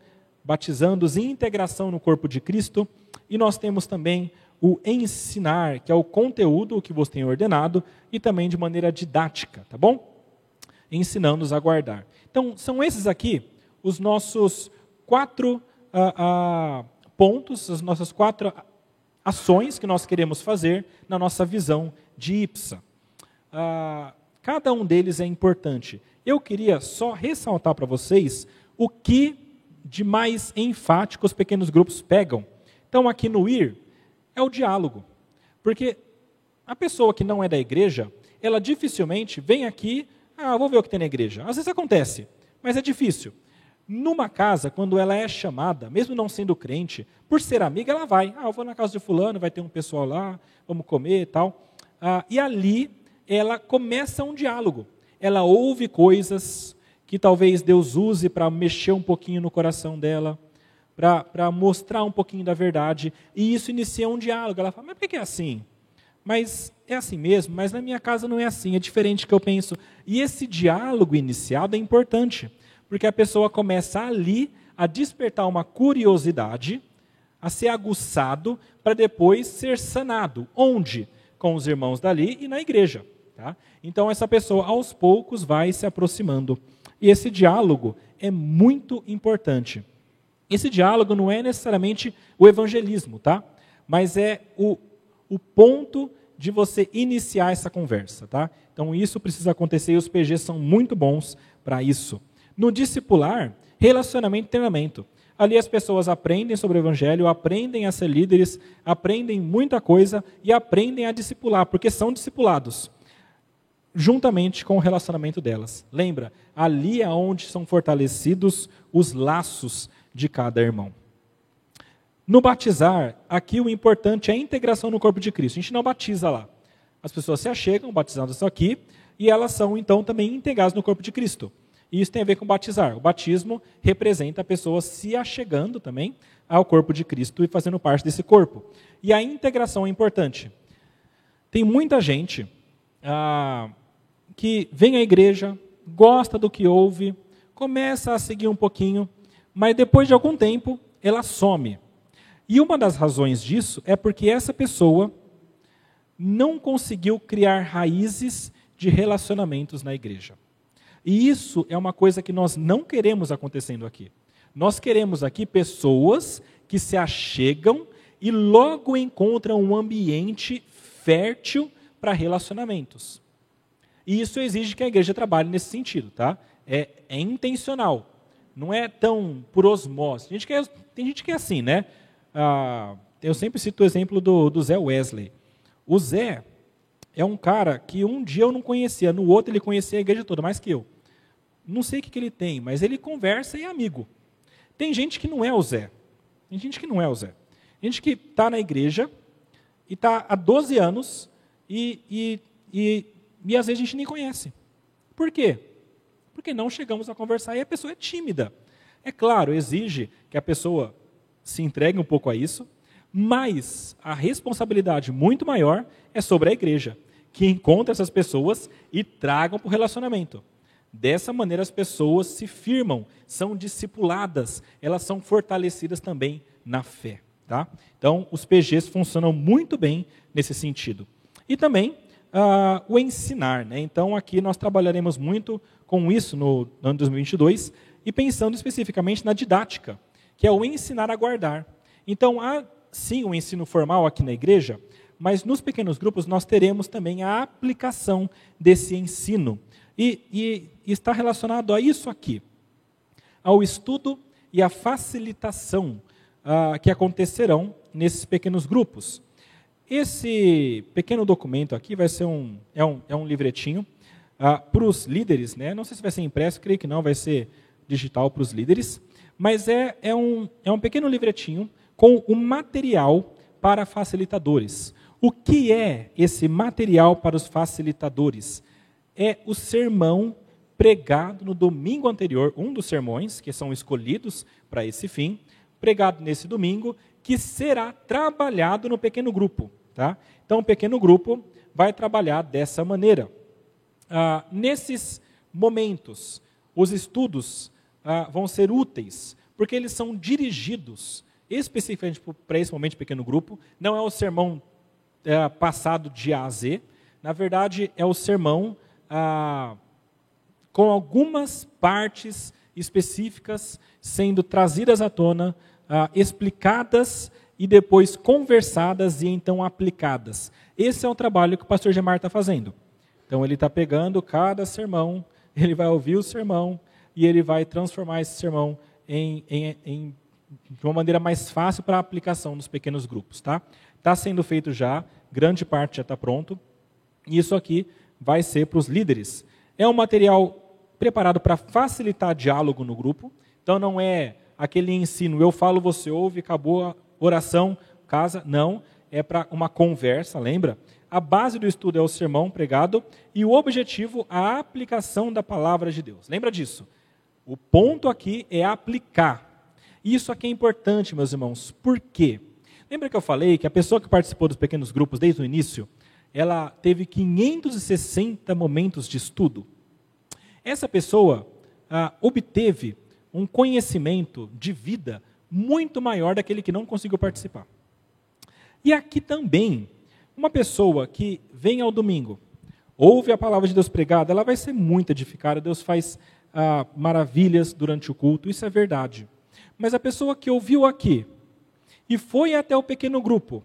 batizando-os em integração no corpo de Cristo. E nós temos também o ensinar, que é o conteúdo que você tem ordenado, e também de maneira didática, tá bom? Ensinando-os a guardar. Então, são esses aqui os nossos quatro ah, ah, pontos, as nossas quatro ações que nós queremos fazer na nossa visão de IPSA. Ah, cada um deles é importante. Eu queria só ressaltar para vocês o que de mais enfático os pequenos grupos pegam. Então, aqui no IR, é o diálogo. Porque a pessoa que não é da igreja, ela dificilmente vem aqui, ah, vou ver o que tem na igreja. Às vezes acontece, mas é difícil. Numa casa, quando ela é chamada, mesmo não sendo crente, por ser amiga, ela vai. Ah, eu vou na casa de fulano, vai ter um pessoal lá, vamos comer e tal. Ah, e ali ela começa um diálogo. Ela ouve coisas que talvez Deus use para mexer um pouquinho no coração dela, para mostrar um pouquinho da verdade. E isso inicia um diálogo. Ela fala, mas por que é assim? Mas é assim mesmo, mas na minha casa não é assim, é diferente que eu penso. E esse diálogo iniciado é importante, porque a pessoa começa ali a despertar uma curiosidade, a ser aguçado, para depois ser sanado. Onde? Com os irmãos dali e na igreja. Tá? Então, essa pessoa, aos poucos, vai se aproximando. E esse diálogo é muito importante. Esse diálogo não é necessariamente o evangelismo, tá? mas é o, o ponto de você iniciar essa conversa. Tá? Então, isso precisa acontecer e os PGs são muito bons para isso. No discipular, relacionamento e treinamento. Ali as pessoas aprendem sobre o Evangelho, aprendem a ser líderes, aprendem muita coisa e aprendem a discipular, porque são discipulados juntamente com o relacionamento delas. Lembra? Ali é onde são fortalecidos os laços de cada irmão. No batizar, aqui o importante é a integração no corpo de Cristo. A gente não batiza lá. As pessoas se achegam, batizadas aqui, e elas são então também integradas no corpo de Cristo. E isso tem a ver com batizar. O batismo representa a pessoa se achegando também ao corpo de Cristo e fazendo parte desse corpo. E a integração é importante. Tem muita gente ah, que vem à igreja, gosta do que ouve, começa a seguir um pouquinho, mas depois de algum tempo ela some. E uma das razões disso é porque essa pessoa não conseguiu criar raízes de relacionamentos na igreja. E isso é uma coisa que nós não queremos acontecendo aqui. Nós queremos aqui pessoas que se achegam e logo encontram um ambiente fértil para relacionamentos. E isso exige que a igreja trabalhe nesse sentido, tá? É, é intencional, não é tão por osmose. Gente que é, tem gente que é assim, né? Ah, eu sempre cito o exemplo do, do Zé Wesley. O Zé é um cara que um dia eu não conhecia, no outro ele conhecia a igreja toda, mais que eu. Não sei o que, que ele tem, mas ele conversa e é amigo. Tem gente que não é o Zé. Tem gente que não é o Zé. Gente que está na igreja e está há 12 anos e, e, e, e às vezes a gente nem conhece. Por quê? Porque não chegamos a conversar e a pessoa é tímida. É claro, exige que a pessoa se entregue um pouco a isso, mas a responsabilidade muito maior é sobre a igreja, que encontra essas pessoas e tragam para o relacionamento. Dessa maneira, as pessoas se firmam, são discipuladas, elas são fortalecidas também na fé. Tá? Então, os PGs funcionam muito bem nesse sentido. E também uh, o ensinar. Né? Então, aqui nós trabalharemos muito com isso no ano 2022 e pensando especificamente na didática, que é o ensinar a guardar. Então, há sim o um ensino formal aqui na igreja, mas nos pequenos grupos nós teremos também a aplicação desse ensino. E, e, está relacionado a isso aqui, ao estudo e à facilitação uh, que acontecerão nesses pequenos grupos. Esse pequeno documento aqui vai ser um, é um, é um livretinho uh, para os líderes, né? não sei se vai ser impresso, creio que não, vai ser digital para os líderes, mas é, é, um, é um pequeno livretinho com o material para facilitadores. O que é esse material para os facilitadores? É o sermão pregado no domingo anterior, um dos sermões que são escolhidos para esse fim, pregado nesse domingo, que será trabalhado no pequeno grupo. Tá? Então, o pequeno grupo vai trabalhar dessa maneira. Ah, nesses momentos, os estudos ah, vão ser úteis, porque eles são dirigidos especificamente para esse momento de pequeno grupo. Não é o sermão é, passado de A a Z. Na verdade, é o sermão ah, com algumas partes específicas sendo trazidas à tona, ah, explicadas e depois conversadas e então aplicadas. Esse é o trabalho que o pastor Gemar está fazendo. Então ele está pegando cada sermão, ele vai ouvir o sermão e ele vai transformar esse sermão em, em, em de uma maneira mais fácil para aplicação nos pequenos grupos. Está tá sendo feito já, grande parte já está pronto. Isso aqui vai ser para os líderes. É um material preparado para facilitar diálogo no grupo. Então não é aquele ensino, eu falo, você ouve, acabou a oração, casa. Não, é para uma conversa, lembra? A base do estudo é o sermão pregado e o objetivo, a aplicação da palavra de Deus. Lembra disso? O ponto aqui é aplicar. Isso aqui é importante, meus irmãos. Por quê? Lembra que eu falei que a pessoa que participou dos pequenos grupos desde o início, ela teve 560 momentos de estudo. Essa pessoa ah, obteve um conhecimento de vida muito maior daquele que não conseguiu participar. E aqui também, uma pessoa que vem ao domingo, ouve a palavra de Deus pregada, ela vai ser muito edificada. Deus faz ah, maravilhas durante o culto, isso é verdade. Mas a pessoa que ouviu aqui e foi até o pequeno grupo,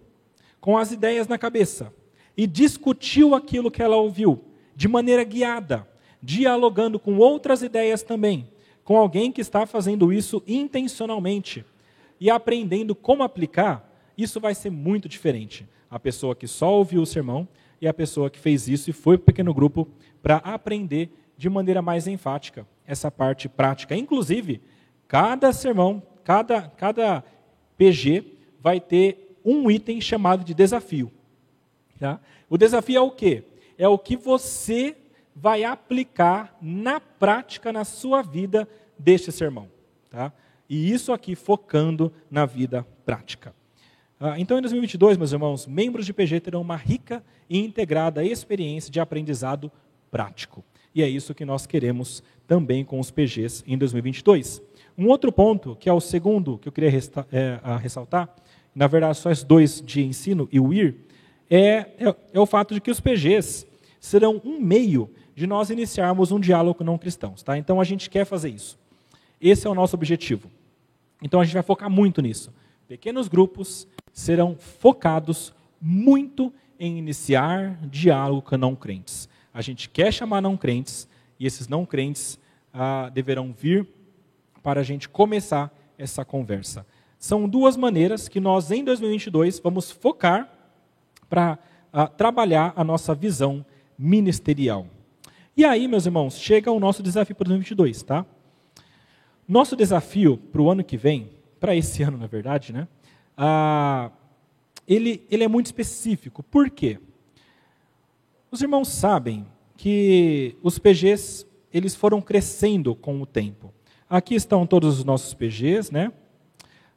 com as ideias na cabeça, e discutiu aquilo que ela ouviu, de maneira guiada, dialogando com outras ideias também, com alguém que está fazendo isso intencionalmente e aprendendo como aplicar, isso vai ser muito diferente. A pessoa que só ouviu o sermão e a pessoa que fez isso e foi para o pequeno grupo para aprender de maneira mais enfática essa parte prática. Inclusive, cada sermão, cada, cada PG vai ter um item chamado de desafio. Tá? O desafio é o quê? É o que você vai aplicar na prática, na sua vida, deste sermão. Tá? E isso aqui focando na vida prática. Ah, então, em 2022, meus irmãos, membros de PG terão uma rica e integrada experiência de aprendizado prático. E é isso que nós queremos também com os PGs em 2022. Um outro ponto, que é o segundo que eu queria é, ressaltar, na verdade só os dois de ensino e o IR, é, é, é o fato de que os PGs serão um meio de nós iniciarmos um diálogo com não cristãos. Tá? Então a gente quer fazer isso. Esse é o nosso objetivo. Então a gente vai focar muito nisso. Pequenos grupos serão focados muito em iniciar diálogo com não crentes. A gente quer chamar não crentes e esses não crentes ah, deverão vir para a gente começar essa conversa. São duas maneiras que nós, em 2022, vamos focar para ah, trabalhar a nossa visão ministerial. E aí, meus irmãos, chega o nosso desafio para 2022, tá? Nosso desafio para o ano que vem, para esse ano, na verdade, né? Ah, ele, ele é muito específico. Por quê? Os irmãos sabem que os PGs eles foram crescendo com o tempo. Aqui estão todos os nossos PGs, né?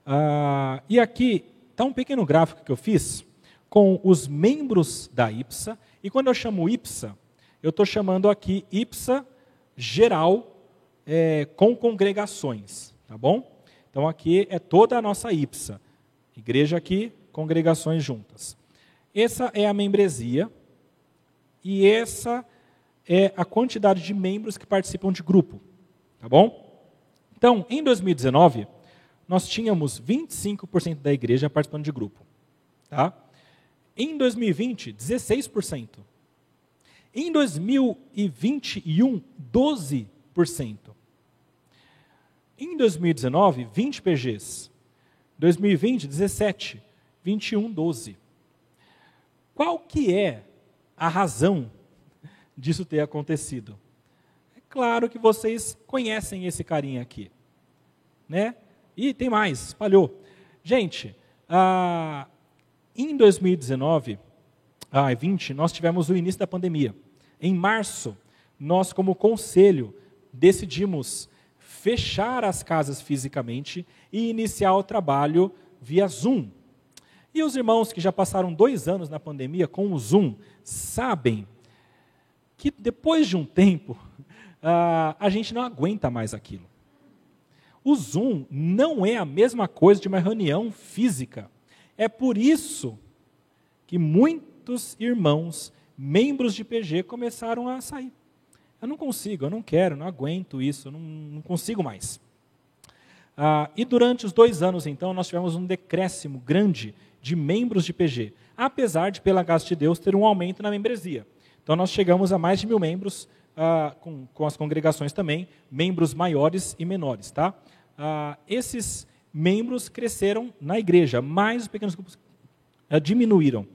Ah, e aqui está um pequeno gráfico que eu fiz com os membros da IPSA. E quando eu chamo IPSA, eu estou chamando aqui IPSA geral é, com congregações, tá bom? Então aqui é toda a nossa IPSA, igreja aqui, congregações juntas. Essa é a membresia e essa é a quantidade de membros que participam de grupo, tá bom? Então, em 2019, nós tínhamos 25% da igreja participando de grupo, tá? Em 2020, 16%. Em 2021, 12%. Em 2019, 20 PGs. 2020, 17. 21, 12. Qual que é a razão disso ter acontecido? É claro que vocês conhecem esse carinha aqui. Né? E tem mais, falhou. Gente, ah, em 2019, ah, 20, nós tivemos o início da pandemia. Em março, nós, como conselho, decidimos fechar as casas fisicamente e iniciar o trabalho via Zoom. E os irmãos que já passaram dois anos na pandemia com o Zoom sabem que depois de um tempo uh, a gente não aguenta mais aquilo. O Zoom não é a mesma coisa de uma reunião física. É por isso que muitos irmãos, membros de PG, começaram a sair. Eu não consigo, eu não quero, não aguento isso, não, não consigo mais. Ah, e durante os dois anos, então, nós tivemos um decréscimo grande de membros de PG, apesar de, pela graça de Deus, ter um aumento na membresia. Então, nós chegamos a mais de mil membros, ah, com, com, as congregações também, membros maiores e menores. Tá? Ah, esses membros cresceram na igreja, mas os pequenos grupos ah, diminuíram.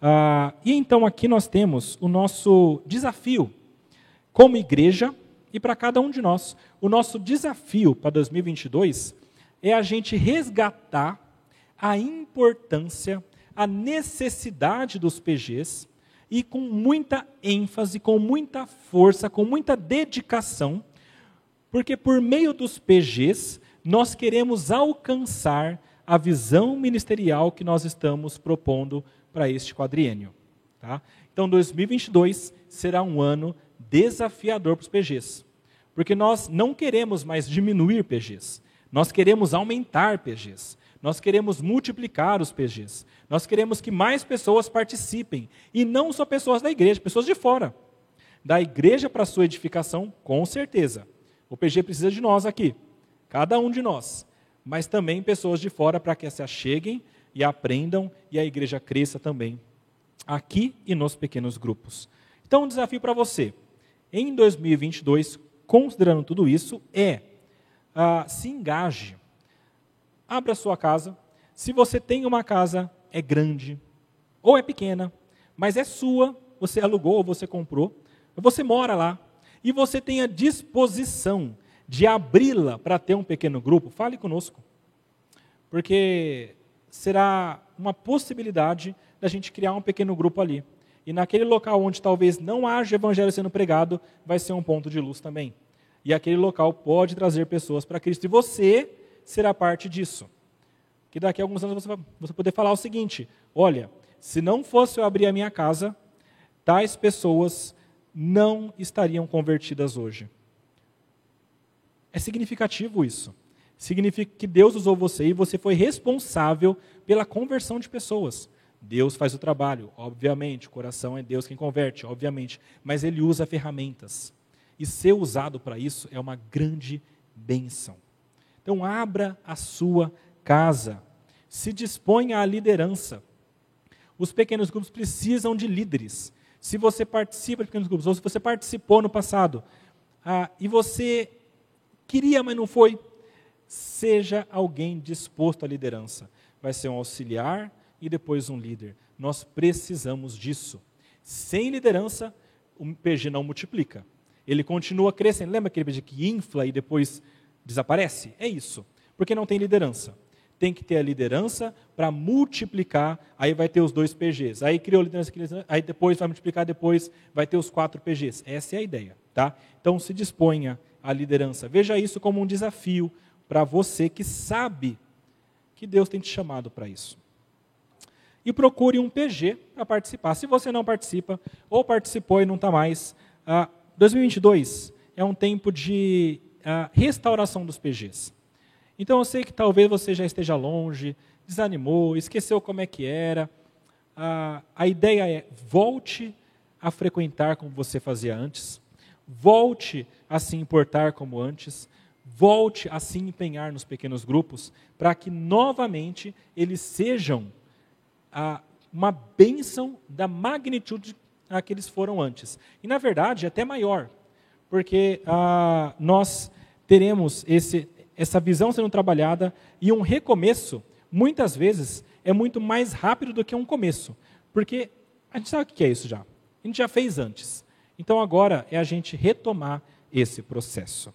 Ah, e então aqui nós temos o nosso desafio como igreja e para cada um de nós. O nosso desafio para 2022 é a gente resgatar a importância, a necessidade dos PGs e com muita ênfase, com muita força, com muita dedicação, porque por meio dos PGs nós queremos alcançar a visão ministerial que nós estamos propondo para este quadriênio. Tá? Então, 2022 será um ano desafiador para os PGs. Porque nós não queremos mais diminuir PGs. Nós queremos aumentar PGs. Nós queremos multiplicar os PGs. Nós queremos que mais pessoas participem. E não só pessoas da igreja, pessoas de fora. Da igreja para sua edificação, com certeza. O PG precisa de nós aqui. Cada um de nós. Mas também pessoas de fora para que se acheguem e aprendam e a igreja cresça também. Aqui e nos pequenos grupos. Então, um desafio para você em 2022, considerando tudo isso, é uh, se engaje. Abra sua casa. Se você tem uma casa, é grande ou é pequena, mas é sua, você alugou ou você comprou, você mora lá e você tem a disposição de abri-la para ter um pequeno grupo, fale conosco. Porque será uma possibilidade da gente criar um pequeno grupo ali. E naquele local onde talvez não haja evangelho sendo pregado, vai ser um ponto de luz também. E aquele local pode trazer pessoas para Cristo. E você será parte disso. Que daqui a alguns anos você vai poder falar o seguinte: olha, se não fosse eu abrir a minha casa, tais pessoas não estariam convertidas hoje. É significativo isso. Significa que Deus usou você e você foi responsável pela conversão de pessoas. Deus faz o trabalho, obviamente, o coração é Deus quem converte, obviamente, mas ele usa ferramentas. E ser usado para isso é uma grande bênção. Então, abra a sua casa, se disponha à liderança. Os pequenos grupos precisam de líderes. Se você participa de pequenos grupos, ou se você participou no passado, ah, e você queria, mas não foi, seja alguém disposto à liderança. Vai ser um auxiliar, e depois um líder. Nós precisamos disso. Sem liderança, o PG não multiplica. Ele continua crescendo. Lembra aquele PG que infla e depois desaparece. É isso. Porque não tem liderança. Tem que ter a liderança para multiplicar, aí vai ter os dois PGs. Aí criou liderança, aí depois vai multiplicar, depois vai ter os quatro PGs. Essa é a ideia. Tá? Então se disponha a liderança. Veja isso como um desafio para você que sabe que Deus tem te chamado para isso. E procure um PG para participar. Se você não participa, ou participou e não está mais, ah, 2022 é um tempo de ah, restauração dos PGs. Então eu sei que talvez você já esteja longe, desanimou, esqueceu como é que era. Ah, a ideia é volte a frequentar como você fazia antes, volte a se importar como antes, volte a se empenhar nos pequenos grupos, para que novamente eles sejam uma bênção da magnitude a que eles foram antes. E, na verdade, até maior, porque ah, nós teremos esse, essa visão sendo trabalhada e um recomeço, muitas vezes, é muito mais rápido do que um começo. Porque a gente sabe o que é isso já. A gente já fez antes. Então, agora é a gente retomar esse processo.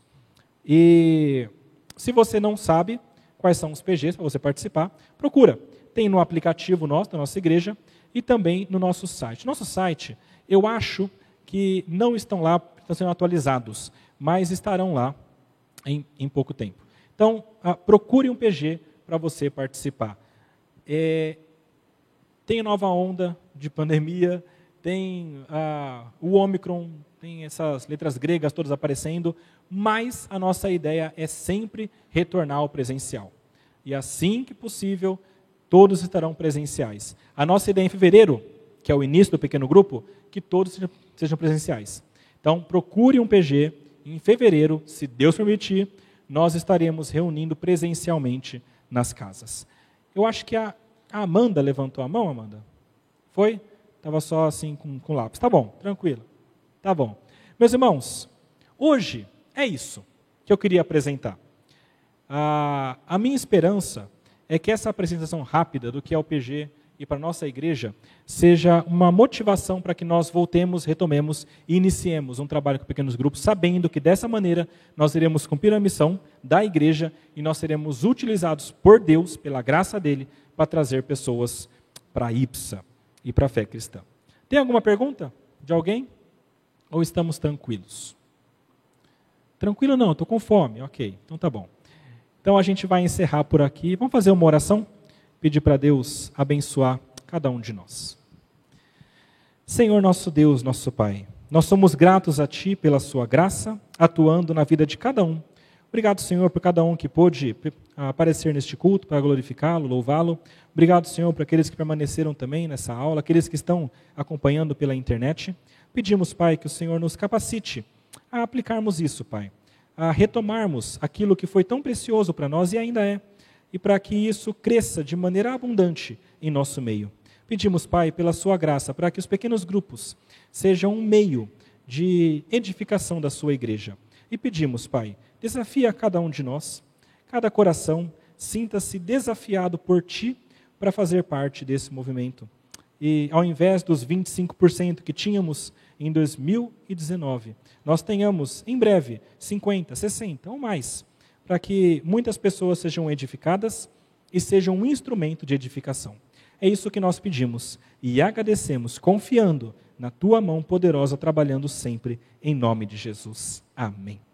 E se você não sabe quais são os PGs para você participar, procura. Tem no aplicativo nosso, da nossa igreja, e também no nosso site. Nosso site, eu acho que não estão lá, estão sendo atualizados, mas estarão lá em, em pouco tempo. Então, ah, procure um PG para você participar. É, tem nova onda de pandemia, tem ah, o Omicron, tem essas letras gregas todas aparecendo, mas a nossa ideia é sempre retornar ao presencial. E assim que possível, todos estarão presenciais. A nossa ideia em fevereiro, que é o início do pequeno grupo, que todos sejam presenciais. Então, procure um PG. Em fevereiro, se Deus permitir, nós estaremos reunindo presencialmente nas casas. Eu acho que a, Amanda levantou a mão, Amanda? Foi? Estava só assim com, com lápis. Tá bom, tranquilo. Tá bom. Meus irmãos, hoje é isso que eu queria apresentar. A, a minha esperança é que essa apresentação rápida do que é o PG e para a nossa igreja seja uma motivação para que nós voltemos, retomemos e iniciemos um trabalho com pequenos grupos, sabendo que dessa maneira nós iremos cumprir a missão da igreja e nós seremos utilizados por Deus, pela graça dele, para trazer pessoas para a IPSA e para a fé cristã. Tem alguma pergunta de alguém? Ou estamos tranquilos? Tranquilo não, estou com fome. Ok, então tá bom. Então a gente vai encerrar por aqui. Vamos fazer uma oração? Pedir para Deus abençoar cada um de nós. Senhor nosso Deus, nosso Pai, nós somos gratos a Ti pela Sua graça, atuando na vida de cada um. Obrigado, Senhor, por cada um que pôde aparecer neste culto para glorificá-lo, louvá-lo. Obrigado, Senhor, por aqueles que permaneceram também nessa aula, aqueles que estão acompanhando pela internet. Pedimos, Pai, que o Senhor nos capacite a aplicarmos isso, Pai a retomarmos aquilo que foi tão precioso para nós e ainda é, e para que isso cresça de maneira abundante em nosso meio. Pedimos, Pai, pela Sua graça, para que os pequenos grupos sejam um meio de edificação da Sua igreja. E pedimos, Pai, desafia cada um de nós, cada coração, sinta-se desafiado por Ti para fazer parte desse movimento. E ao invés dos 25% que tínhamos em 2019, nós tenhamos em breve 50, 60 ou mais, para que muitas pessoas sejam edificadas e sejam um instrumento de edificação. É isso que nós pedimos e agradecemos, confiando na tua mão poderosa, trabalhando sempre, em nome de Jesus. Amém.